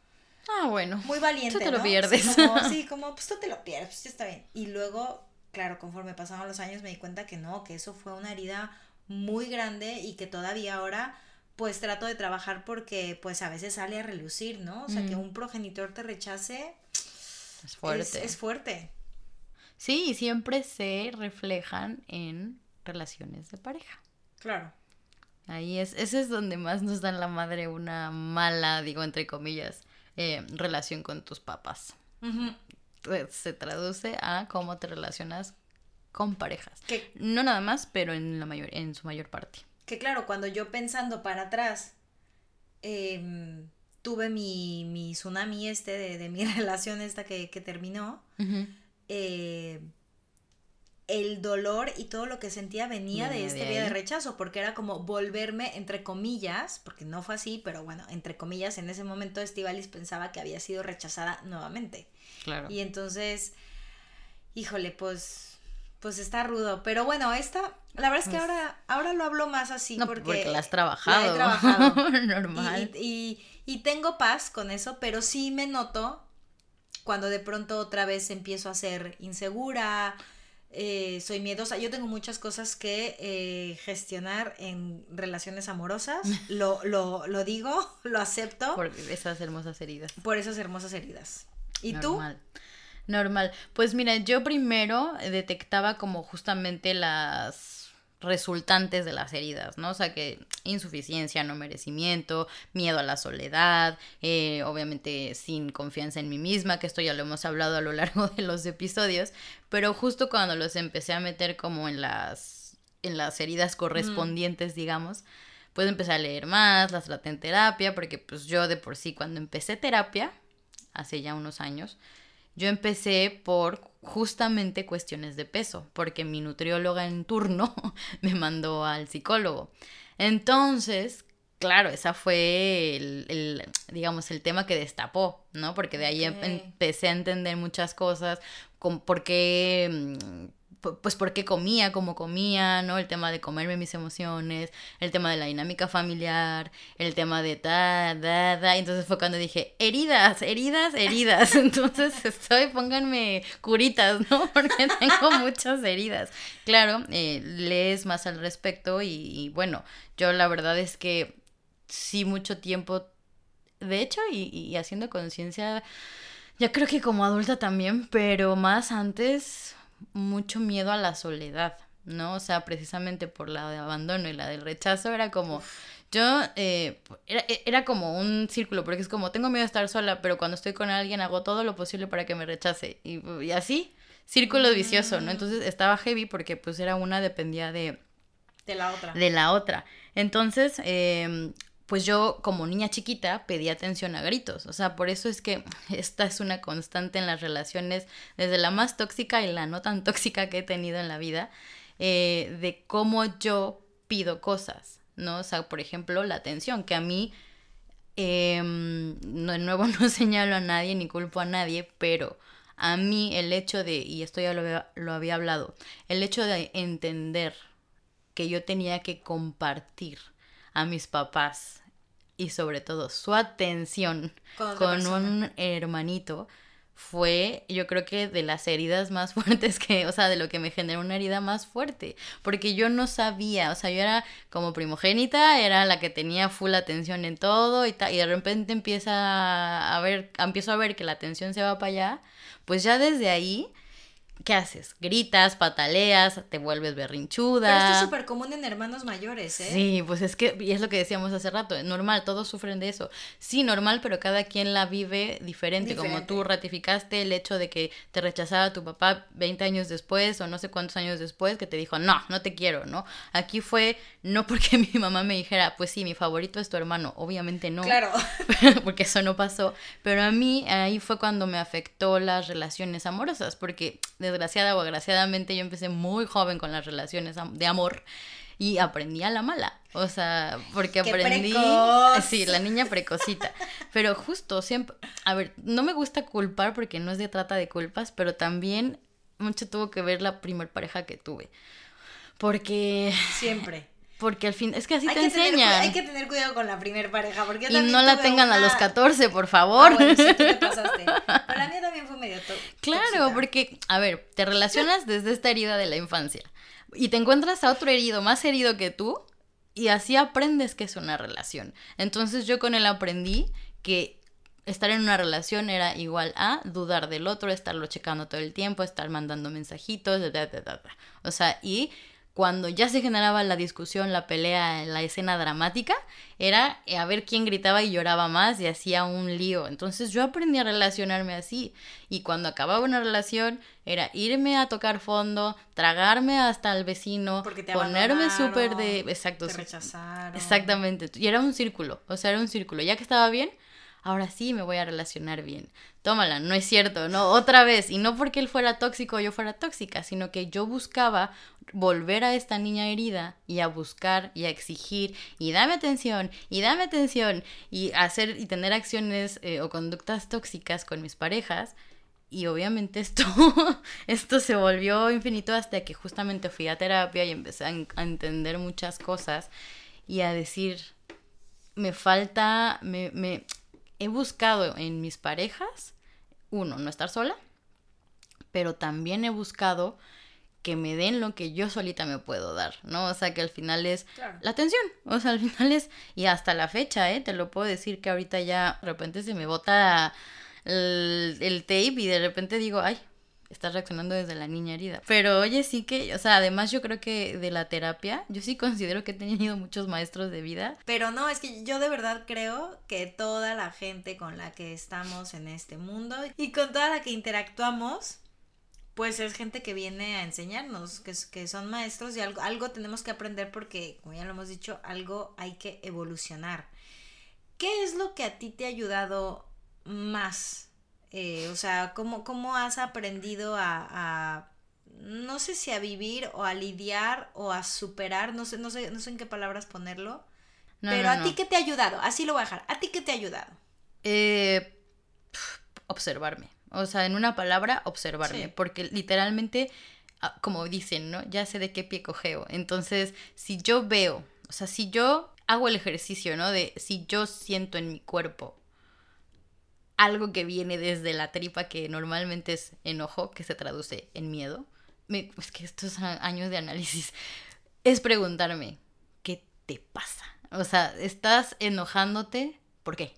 Ah, bueno. muy valiente. Tú te lo ¿no? pierdes. Sí, como, sí, como, pues tú te lo pierdes, pues ya está bien. Y luego, claro, conforme pasaban los años me di cuenta que no, que eso fue una herida muy grande y que todavía ahora pues trato de trabajar porque pues a veces sale a relucir, ¿no? O sea, que Mm. un progenitor te rechace Es fuerte. Es, es fuerte. Sí, y siempre se reflejan en relaciones de pareja. Claro. Ahí es, ese es donde más nos dan la madre una mala, digo entre comillas, eh, relación con tus papás. Eh, Se traduce a cómo te relacionas con parejas. No nada más, pero en la mayor, en su mayor parte. Que claro, cuando yo pensando para atrás, em, tuve mi, mi tsunami este de, de mi relación esta que, que terminó, eh, el dolor y todo lo que sentía venía de este día de rechazo, porque era como volverme, entre comillas, porque no fue así, pero bueno, entre comillas, en ese momento Estivalis pensaba que había sido rechazada nuevamente. Claro. Y entonces, híjole, pues, pues está rudo. Pero bueno, esta, la verdad es que Pues- ahora, ahora lo hablo más así no, porque, porque, la has la trabajado. he trabajado. Normal. Y, y- y tengo paz con eso, pero sí me noto cuando de pronto otra vez empiezo a ser insegura, eh, soy miedosa. Yo tengo muchas cosas que eh, gestionar en relaciones amorosas. Lo, lo, lo digo, lo acepto por, Por esas hermosas heridas. esas hermosas heridas. ¿Y Normal. Normal. Pues mira, yo primero detectaba como justamente las resultantes de las heridas, ¿no? O sea, que insuficiencia, no merecimiento, miedo a la soledad, eh, obviamente sin confianza en mí misma, que esto ya lo hemos hablado a lo largo de los episodios, pero justo cuando los empecé a meter como en las, en las heridas correspondientes, digamos, pues empecé a leer más, las traté en terapia, porque pues yo de por sí cuando empecé terapia, hace ya unos años, yo empecé por justamente cuestiones de peso, porque mi nutrióloga en turno me mandó al psicólogo. Entonces, claro, esa fue el, el, digamos, el tema que destapó, ¿no? Porque de ahí em- empecé a entender muchas cosas, con por qué, mm, pues por qué comía como comía, ¿no? El tema de comerme mis emociones, el tema de la dinámica familiar, el tema de ta, da, da. Entonces fue cuando dije, heridas, heridas, heridas. Entonces estoy, pónganme curitas, ¿no? Porque tengo muchas heridas. Claro, eh, lees más al respecto y, bueno, yo la verdad es que sí mucho tiempo, de hecho, y haciendo conciencia, ya creo que como adulta también, pero más antes, mucho miedo a la soledad, ¿no? O sea, precisamente por la de abandono y la del rechazo, era como, yo, eh, era, era como un círculo, porque es como, tengo miedo de estar sola, pero cuando estoy con alguien hago todo lo posible para que me rechace, y, y así, círculo vicioso, ¿no? Entonces estaba heavy porque pues era una dependía de De la otra. de la otra. Entonces, eh, pues yo como niña chiquita pedí atención a gritos. O sea, por eso es que esta es una constante en las relaciones, desde la más tóxica y la no tan tóxica que he tenido en la vida, eh, de cómo yo pido cosas, ¿no? O sea, por ejemplo, la atención, que a mí, eh, de nuevo no señalo a nadie ni culpo a nadie, pero a mí el hecho de, y esto ya lo lo había hablado, el hecho de entender que yo tenía que compartir a mis papás y sobre todo su atención Con un hermanito fue yo creo que de las heridas más fuertes que, o sea, de lo que me generó una herida más fuerte, porque yo no sabía, o sea, yo era como primogénita, era la que tenía full atención en todo y tal, y de repente empieza a ver, empiezo a ver que la atención se va para allá, pues ya desde ahí ¿qué haces? Gritas, pataleas, te vuelves berrinchuda. Pero esto es súper común en hermanos mayores, ¿eh? Sí, pues es que, y es lo que decíamos hace rato, normal, todos sufren de eso. Sí, normal, pero cada quien la vive diferente, como tú ratificaste el hecho de que te rechazaba tu papá 20 años después o no sé cuántos años después, que te dijo, no, no te quiero, ¿no? Aquí fue, no porque mi mamá me dijera, pues sí, mi favorito es tu hermano, obviamente no, Claro. porque eso no pasó, pero a mí ahí fue cuando me afectó las relaciones amorosas, porque desgraciada o agraciadamente yo empecé muy joven con las relaciones de amor y aprendí a la mala. O sea, porque ¡Qué aprendí. precoz! Sí, la niña precocita. Pero justo, siempre. A ver, no me gusta culpar porque no es de trata de culpas, pero también mucho tuvo que ver la primer pareja que tuve. Porque. Siempre. Porque al fin. Es que así Hay te que, tener, hay que tener cuidado con la primer pareja, porque yo Y no la tengan a los 14, por Ah, favor. bueno, sí, tú te pasaste. Pero la mía también fue medio Claro, tóxica. porque, a ver, te relacionas desde esta herida de la infancia y te encuentras a otro herido, más herido que tú, y así aprendes que es una relación. Entonces yo con él aprendí que estar en una relación era igual a dudar del otro, estarlo checando todo el tiempo, estar mandando mensajitos, da, da, da, da. o sea, y cuando ya se generaba la discusión, la pelea, la escena dramática, era eh, a ver quién gritaba y lloraba más y hacía un lío. Entonces yo aprendí a relacionarme así. Y cuando acababa una relación, era irme a tocar fondo, tragarme hasta el vecino, ponerme súper de... Exacto, Te su- rechazaron. Exactamente. Y era un círculo. O sea, era un círculo. Ya que estaba bien, ahora sí me voy a relacionar bien. Tómala, no es cierto, ¿no? Otra vez. Y no porque él fuera tóxico o yo fuera tóxica, sino que yo buscaba volver a esta niña herida y a buscar y a exigir y dame atención y dame atención y hacer y tener acciones eh, o conductas tóxicas con mis parejas. Y obviamente esto, esto se volvió infinito hasta que justamente fui a terapia y empecé a, en- a entender muchas cosas y a decir, me falta, me, me he buscado en mis parejas, uno, no estar sola, pero también he buscado que me den lo que yo solita me puedo dar, ¿no? O sea, que al final es Claro. la atención, o sea, al final es, y hasta la fecha, ¿eh? Te lo puedo decir que ahorita ya de repente se me bota el, el tape y de repente digo, ay, estás reaccionando desde la niña herida. Pero oye, sí que, o sea, además yo creo que de la terapia, yo sí considero que he tenido muchos maestros de vida. Pero no, es que yo de verdad creo que toda la gente con la que estamos en este mundo y con toda la que interactuamos, pues es gente que viene a enseñarnos, que, que son maestros y algo, algo tenemos que aprender porque, como ya lo hemos dicho, algo hay que evolucionar. ¿Qué es lo que a ti te ha ayudado más? Eh, o sea, ¿cómo, cómo has aprendido a, a, no sé si a vivir o a lidiar o a superar, no sé, no sé, no sé en qué palabras ponerlo? No, Pero no, a no. ti qué te ha ayudado, así lo voy a dejar. ¿A ti qué te ha ayudado? Eh, observarme. O sea, en una palabra, observarme. Sí. Porque literalmente, ah, como dicen, ¿no? Ya sé de qué pie cojeo. Entonces, si yo veo, o sea, si yo hago el ejercicio, ¿no? De si yo siento en mi cuerpo algo que viene desde la tripa, que normalmente es enojo, que se traduce en miedo. Me- es que estos años de análisis es preguntarme, ¿qué te pasa? O sea, ¿estás enojándote? ¿Por qué?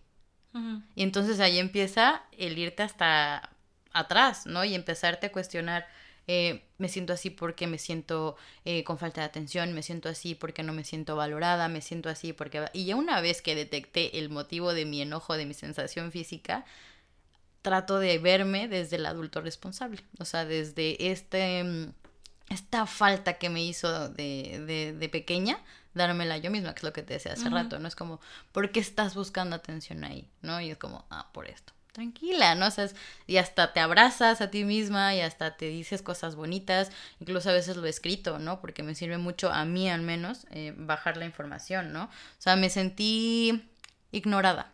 Y entonces ahí empieza el irte hasta atrás, ¿no? Y empezarte a cuestionar, eh, me siento así porque me siento eh, con falta de atención, me siento así porque no me siento valorada, me siento así porque... Y ya una vez que detecté el motivo de mi enojo, de mi sensación física, trato de verme desde el adulto responsable, o sea, desde este... mm, Esta falta que me hizo de, de, de pequeña, dármela yo misma, que es lo que te decía hace rato, ¿no? Es como, ¿por qué estás buscando atención ahí? ¿No? Y es como, ah, por esto. Tranquila, ¿no? O sea, es- y hasta te abrazas a ti misma y hasta te dices cosas bonitas, incluso a veces lo he escrito, ¿no? Porque me sirve mucho, a mí al menos, eh, bajar la información, ¿no? O sea, me sentí ignorada.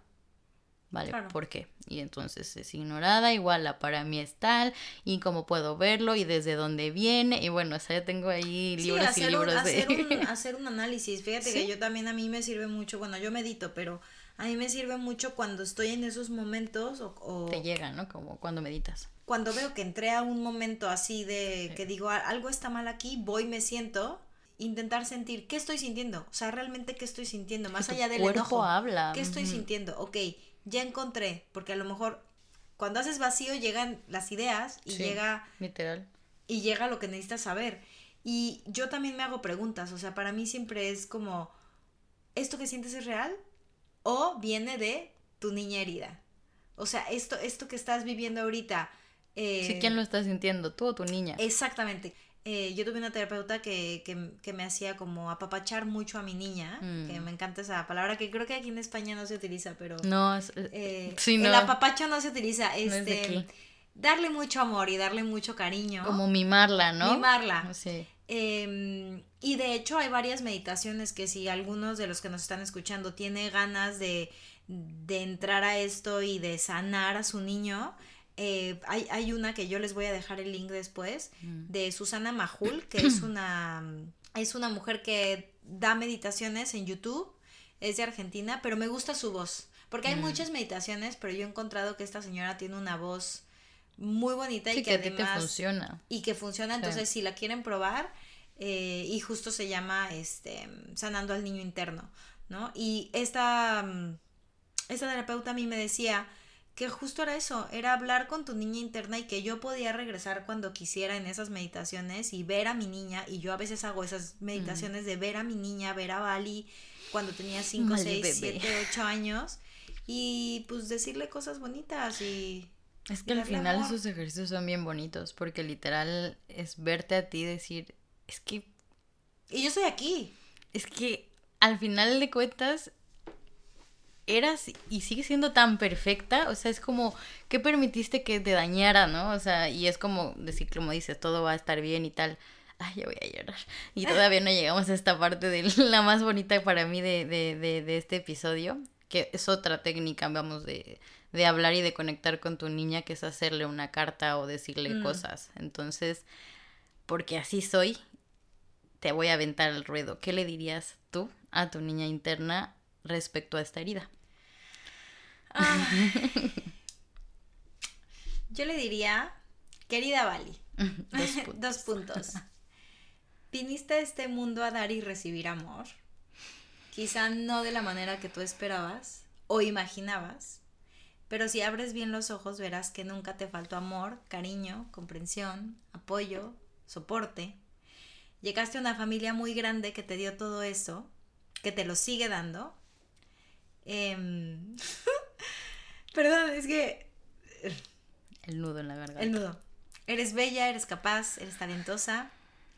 ¿Vale? Claro. ¿Por qué? Y entonces es ignorada, igual la para mí es tal, y cómo puedo verlo, y desde dónde viene, y bueno, o sea, yo tengo ahí Sí, libros y hacer, un, libros hacer, de... un, hacer un análisis. Fíjate Sí. que yo también a mí me sirve mucho, bueno, yo medito, pero a mí me sirve mucho cuando estoy en esos momentos o, o Te llega, ¿no? Como cuando meditas. cuando veo que entré a un momento así de que digo "Ah, algo está mal aquí, voy, me siento, intentar sentir qué estoy sintiendo, o sea, realmente qué estoy sintiendo, más allá del cuerpo enojo. habla. ¿Qué estoy ujú. sintiendo? Ok, ya encontré, porque a lo mejor cuando haces vacío llegan las ideas y Sí. llega Literal. y llega lo que necesitas saber. Y yo también me hago preguntas, o sea, para mí siempre es como, ¿esto que sientes es real? ¿O viene de tu niña herida? O sea, esto, esto que estás viviendo ahorita... eh, Sí, ¿quién lo está sintiendo? ¿Tú o tu niña? Exactamente. Eh, yo tuve una terapeuta que, que, que me hacía como apapachar mucho a mi niña, Mm. que me encanta esa palabra, que creo que aquí en España no se utiliza, pero... No, es, eh, sí, no. El apapacho no se utiliza, es de este... aquí. darle mucho amor y darle mucho cariño. como mimarla, ¿no? Mimarla. Sí. Eh, Y de hecho hay varias meditaciones que si algunos de los que nos están escuchando tiene ganas de, de entrar a esto y de sanar a su niño, eh, hay, hay, una que yo les voy a dejar el link después, mm. de Susana Majul, que es una, es una mujer que da meditaciones en YouTube, es de Argentina, pero me gusta su voz, porque hay mm. muchas meditaciones, pero yo he encontrado que esta señora tiene una voz muy bonita y que, además... funciona. Y que funciona, entonces si la quieren probar, eh, y justo se llama este, Sanando al Niño Interno, ¿no? Y esta, mm, esta terapeuta a mí me decía que justo era eso, era hablar con tu niña interna y que yo podía regresar cuando quisiera en esas meditaciones y ver a mi niña, y yo a veces hago esas meditaciones de ver a mi niña, ver a Bali cuando tenía 5, 6, 7, 8 años y pues decirle cosas bonitas y... Es que al final esos ejercicios son bien bonitos porque literal es verte a ti decir, es que... Y yo estoy aquí. Es que al final de cuentas eras y sigue siendo tan perfecta, o sea, es como, ¿qué permitiste que te dañara, no? O sea, y es como decir, como dices, todo va a estar bien y tal. Ay, ya voy a llorar. Y todavía no llegamos a esta parte de la más bonita para mí de, de, de, de este episodio, que es otra técnica, vamos, de, de hablar y de conectar con tu niña, que es hacerle una carta o decirle mm. cosas. Entonces, porque así soy te voy a aventar el ruedo. ¿Qué le dirías tú a tu niña interna respecto a esta herida? Ah. yo le diría, querida Bali, dos puntos. Viniste a este mundo a dar y recibir amor. Quizá no de la manera que tú esperabas o imaginabas, pero si abres bien los ojos verás que nunca te faltó amor, cariño, comprensión, apoyo, soporte. Llegaste a una familia muy grande que te dio todo eso, que te lo sigue dando. Em, perdón, es que... El nudo en la garganta. El nudo. Eres bella, eres capaz, eres talentosa,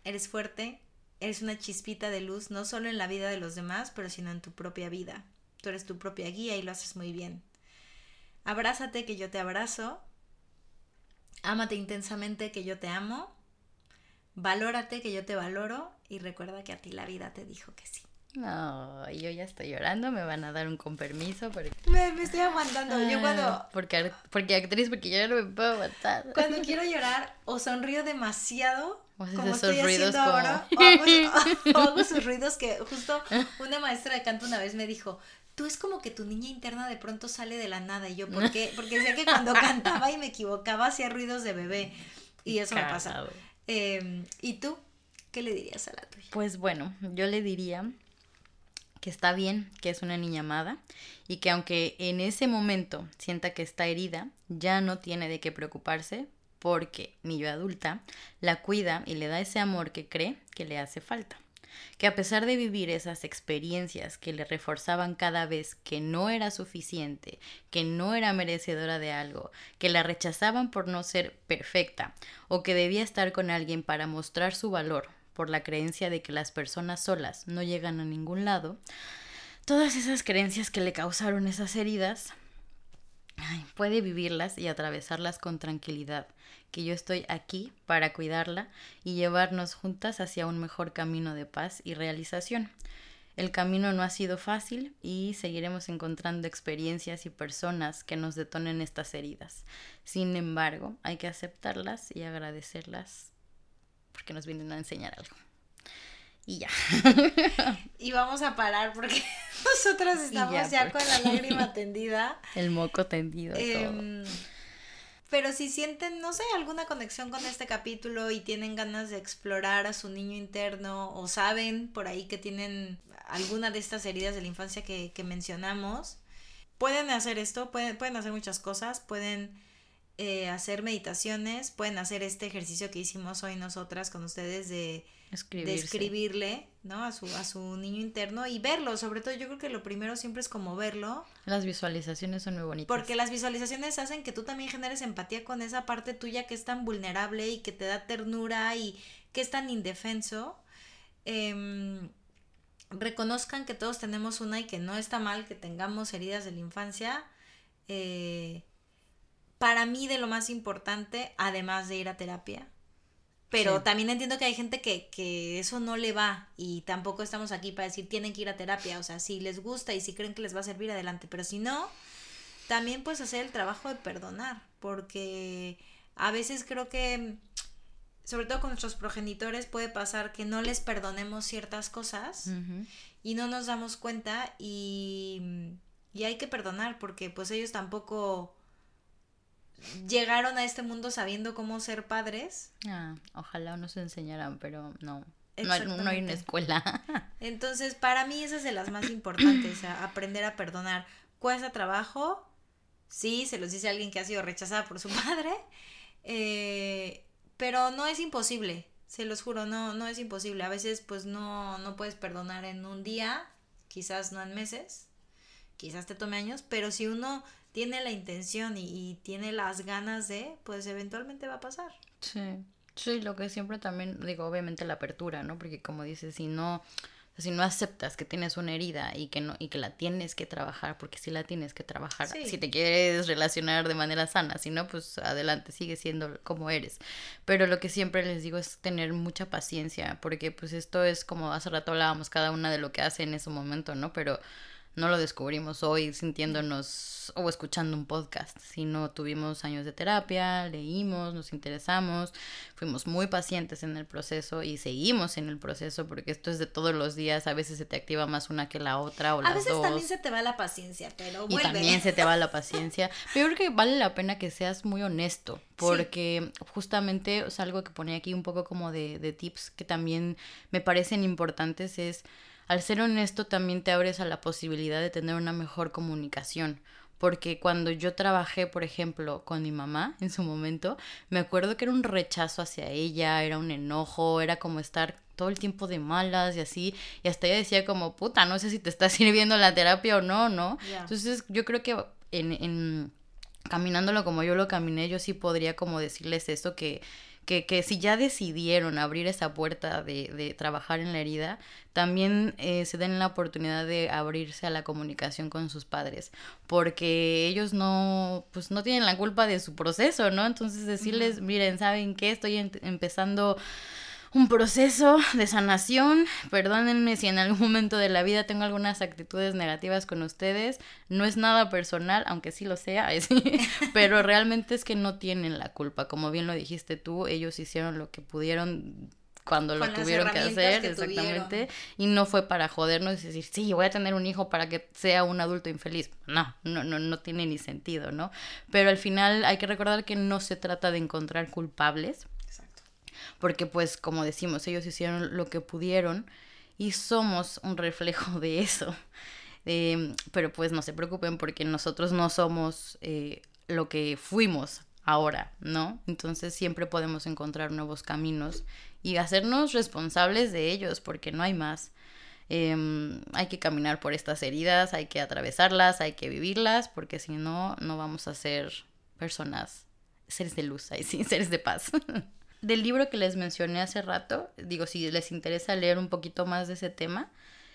eres fuerte, eres una chispita de luz, no solo en la vida de los demás, pero sino en tu propia vida. Tú eres tu propia guía y lo haces muy bien. Abrázate que yo te abrazo. Ámate intensamente que yo te amo valórate que yo te valoro y recuerda que a ti la vida te dijo que sí. No, yo ya estoy llorando, me van a dar un con permiso. Porque... Me, me estoy aguantando, yo cuando... Ah, porque, porque actriz, porque yo no me puedo aguantar. Cuando quiero llorar o sonrío demasiado, como estoy haciendo ahora, o hago, o hago sus ruidos que justo una maestra de canto una vez me dijo, tú es como que tu niña interna de pronto sale de la nada. Y yo, ¿por qué? Porque decía que cuando cantaba y me equivocaba hacía ruidos de bebé. Y eso me pasa. Em, ¿Y tú? ¿Qué le dirías a la tuya? Pues bueno, yo le diría que está bien, que es una niña amada y que aunque en ese momento sienta que está herida, ya no tiene de qué preocuparse porque mi yo adulta la cuida y le da ese amor que cree que le hace falta que a pesar de vivir esas experiencias que le reforzaban cada vez que no era suficiente, que no era merecedora de algo, que la rechazaban por no ser perfecta, o que debía estar con alguien para mostrar su valor por la creencia de que las personas solas no llegan a ningún lado, todas esas creencias que le causaron esas heridas, puede vivirlas y atravesarlas con tranquilidad, que yo estoy aquí para cuidarla y llevarnos juntas hacia un mejor camino de paz y realización. El camino no ha sido fácil y seguiremos encontrando experiencias y personas que nos detonen estas heridas. Sin embargo, hay que aceptarlas y agradecerlas porque nos vienen a enseñar algo. Y ya. y vamos a parar porque nosotros estamos ya, con la lágrima tendida. El moco tendido. todo. Em, pero si sienten, no sé, alguna conexión con este capítulo y tienen ganas de explorar a su niño interno o saben por ahí que tienen alguna de estas heridas de la infancia que, mencionamos, pueden hacer esto, pueden, pueden hacer muchas cosas, pueden eh, hacer meditaciones, pueden hacer este ejercicio que hicimos hoy nosotras con ustedes de describirle, ¿no? A su, a su niño interno y verlo, sobre todo yo creo que lo primero siempre es como verlo. Las visualizaciones son muy bonitas. Porque las visualizaciones hacen que tú también generes empatía con esa parte tuya que es tan vulnerable y que te da ternura y que es tan indefenso. Em, reconozcan que todos tenemos una y que no está mal que tengamos heridas de la infancia. Eh, para mí de lo más importante, además de ir a terapia, Pero también entiendo que hay gente que, que eso no le va y tampoco estamos aquí para decir tienen que ir a terapia. O sea, si les gusta y si creen que les va a servir adelante, pero si no, también puedes hacer el trabajo de perdonar, porque a veces creo que, sobre todo con nuestros progenitores, puede pasar que no les perdonemos ciertas cosas y no nos damos cuenta y, y hay que perdonar porque pues ellos tampoco llegaron a este mundo sabiendo cómo ser padres. Ah, ojalá nos enseñaran, pero no. No hay, no hay, una escuela. Entonces, para mí esa es de las más importantes, aprender a perdonar. ¿Cuesta trabajo? Sí, se los dice alguien que ha sido rechazada por su madre. Eh, pero no es imposible, se los juro, no, no es imposible. A veces pues no, no puedes perdonar en un día, quizás no en meses, quizás te tome años, pero si uno tiene la intención y, y tiene las ganas de, pues eventualmente va a pasar. Sí, sí, lo que siempre también digo, obviamente la apertura, ¿no? Porque como dices, si no si no aceptas que tienes una herida y que no y que la tienes que trabajar porque si la tienes que trabajar si te quieres relacionar de manera sana si no pues adelante sigue siendo como eres pero lo que siempre les digo es tener mucha paciencia porque pues esto es como hace rato hablábamos cada una de lo que hace en ese momento no pero no lo descubrimos hoy sintiéndonos o escuchando un podcast, sino tuvimos años de terapia, leímos, nos interesamos, fuimos muy pacientes en el proceso y seguimos en el proceso porque esto es de todos los días, a veces se te activa más una que la otra o a veces también se te va la paciencia, pero vuelve. Y también se te va la paciencia, pero creo que vale la pena que seas muy honesto porque justamente o algo que pone aquí un poco como de, de tips que también me parecen importantes es al ser honesto también te abres a la posibilidad de tener una mejor comunicación. Porque cuando yo trabajé, por ejemplo, con mi mamá en su momento, me acuerdo que era un rechazo hacia ella, era un enojo, era como estar todo el tiempo de malas y así. Y hasta ella decía como, puta, no sé si te está sirviendo la terapia o no, ¿no? Entonces yo creo que en, en caminándolo como yo lo caminé, yo sí podría como decirles eso que que, que si ya decidieron abrir esa puerta de, de trabajar en la herida, también eh, se den la oportunidad de abrirse a la comunicación con sus padres, porque ellos no, pues no tienen la culpa de su proceso, ¿no? Entonces decirles, miren, ¿saben qué? Estoy empezando un proceso de sanación. Perdónenme si en algún momento de la vida tengo algunas actitudes negativas con ustedes. No es nada personal, aunque sí lo sea, pero realmente es que no tienen la culpa. Como bien lo dijiste tú, ellos hicieron lo que pudieron cuando lo tuvieron que hacer, exactamente, y no fue para jodernos y decir, sí, voy a tener un hijo para que sea un adulto infeliz. No, no, no, no tiene ni sentido, ¿no? Pero al final hay que recordar que no se trata de encontrar culpables, porque pues como decimos, ellos hicieron lo que pudieron y somos un reflejo de eso. Em, pero pues no se preocupen porque nosotros no somos eh, lo que fuimos ahora, ¿no? Entonces siempre podemos encontrar nuevos caminos y hacernos responsables de ellos porque no hay más. Em, hay que caminar por estas heridas, hay que atravesarlas, hay que vivirlas porque si no, no vamos a ser personas, seres de luz, ahí sí, seres de paz. Del libro que les mencioné hace rato, digo, si les interesa leer un poquito más de ese tema,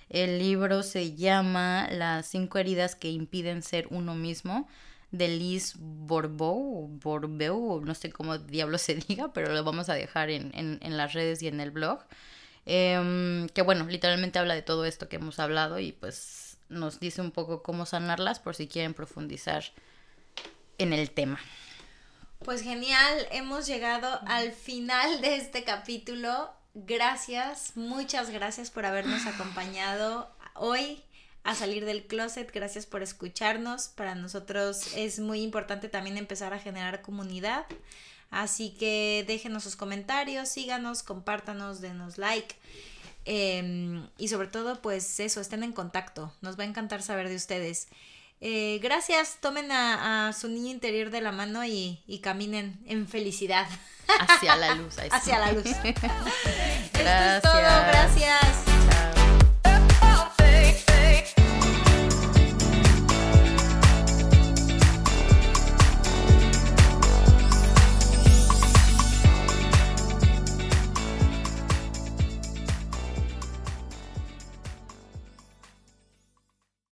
el libro se llama Las cinco heridas que impiden ser uno mismo, de Liz Borbou, Borbeu, no sé cómo diablo se diga, pero lo vamos a dejar en, en, las redes y en el blog. Em, que bueno, literalmente habla de todo esto que hemos hablado y pues nos dice un poco cómo sanarlas por si quieren profundizar en el tema. Pues genial, hemos llegado al final de este capítulo. Gracias, muchas gracias por habernos acompañado hoy a salir del closet. Gracias por escucharnos. Para nosotros es muy importante también empezar a generar comunidad. Así que déjenos sus comentarios, síganos, compártanos, denos like. Em, y sobre todo, pues eso, estén en contacto. Nos va a encantar saber de ustedes. Eh, gracias, tomen a, su niño interior de la mano y, caminen en felicidad. Hacia la luz. Hacia la luz. gracias. es todo, gracias.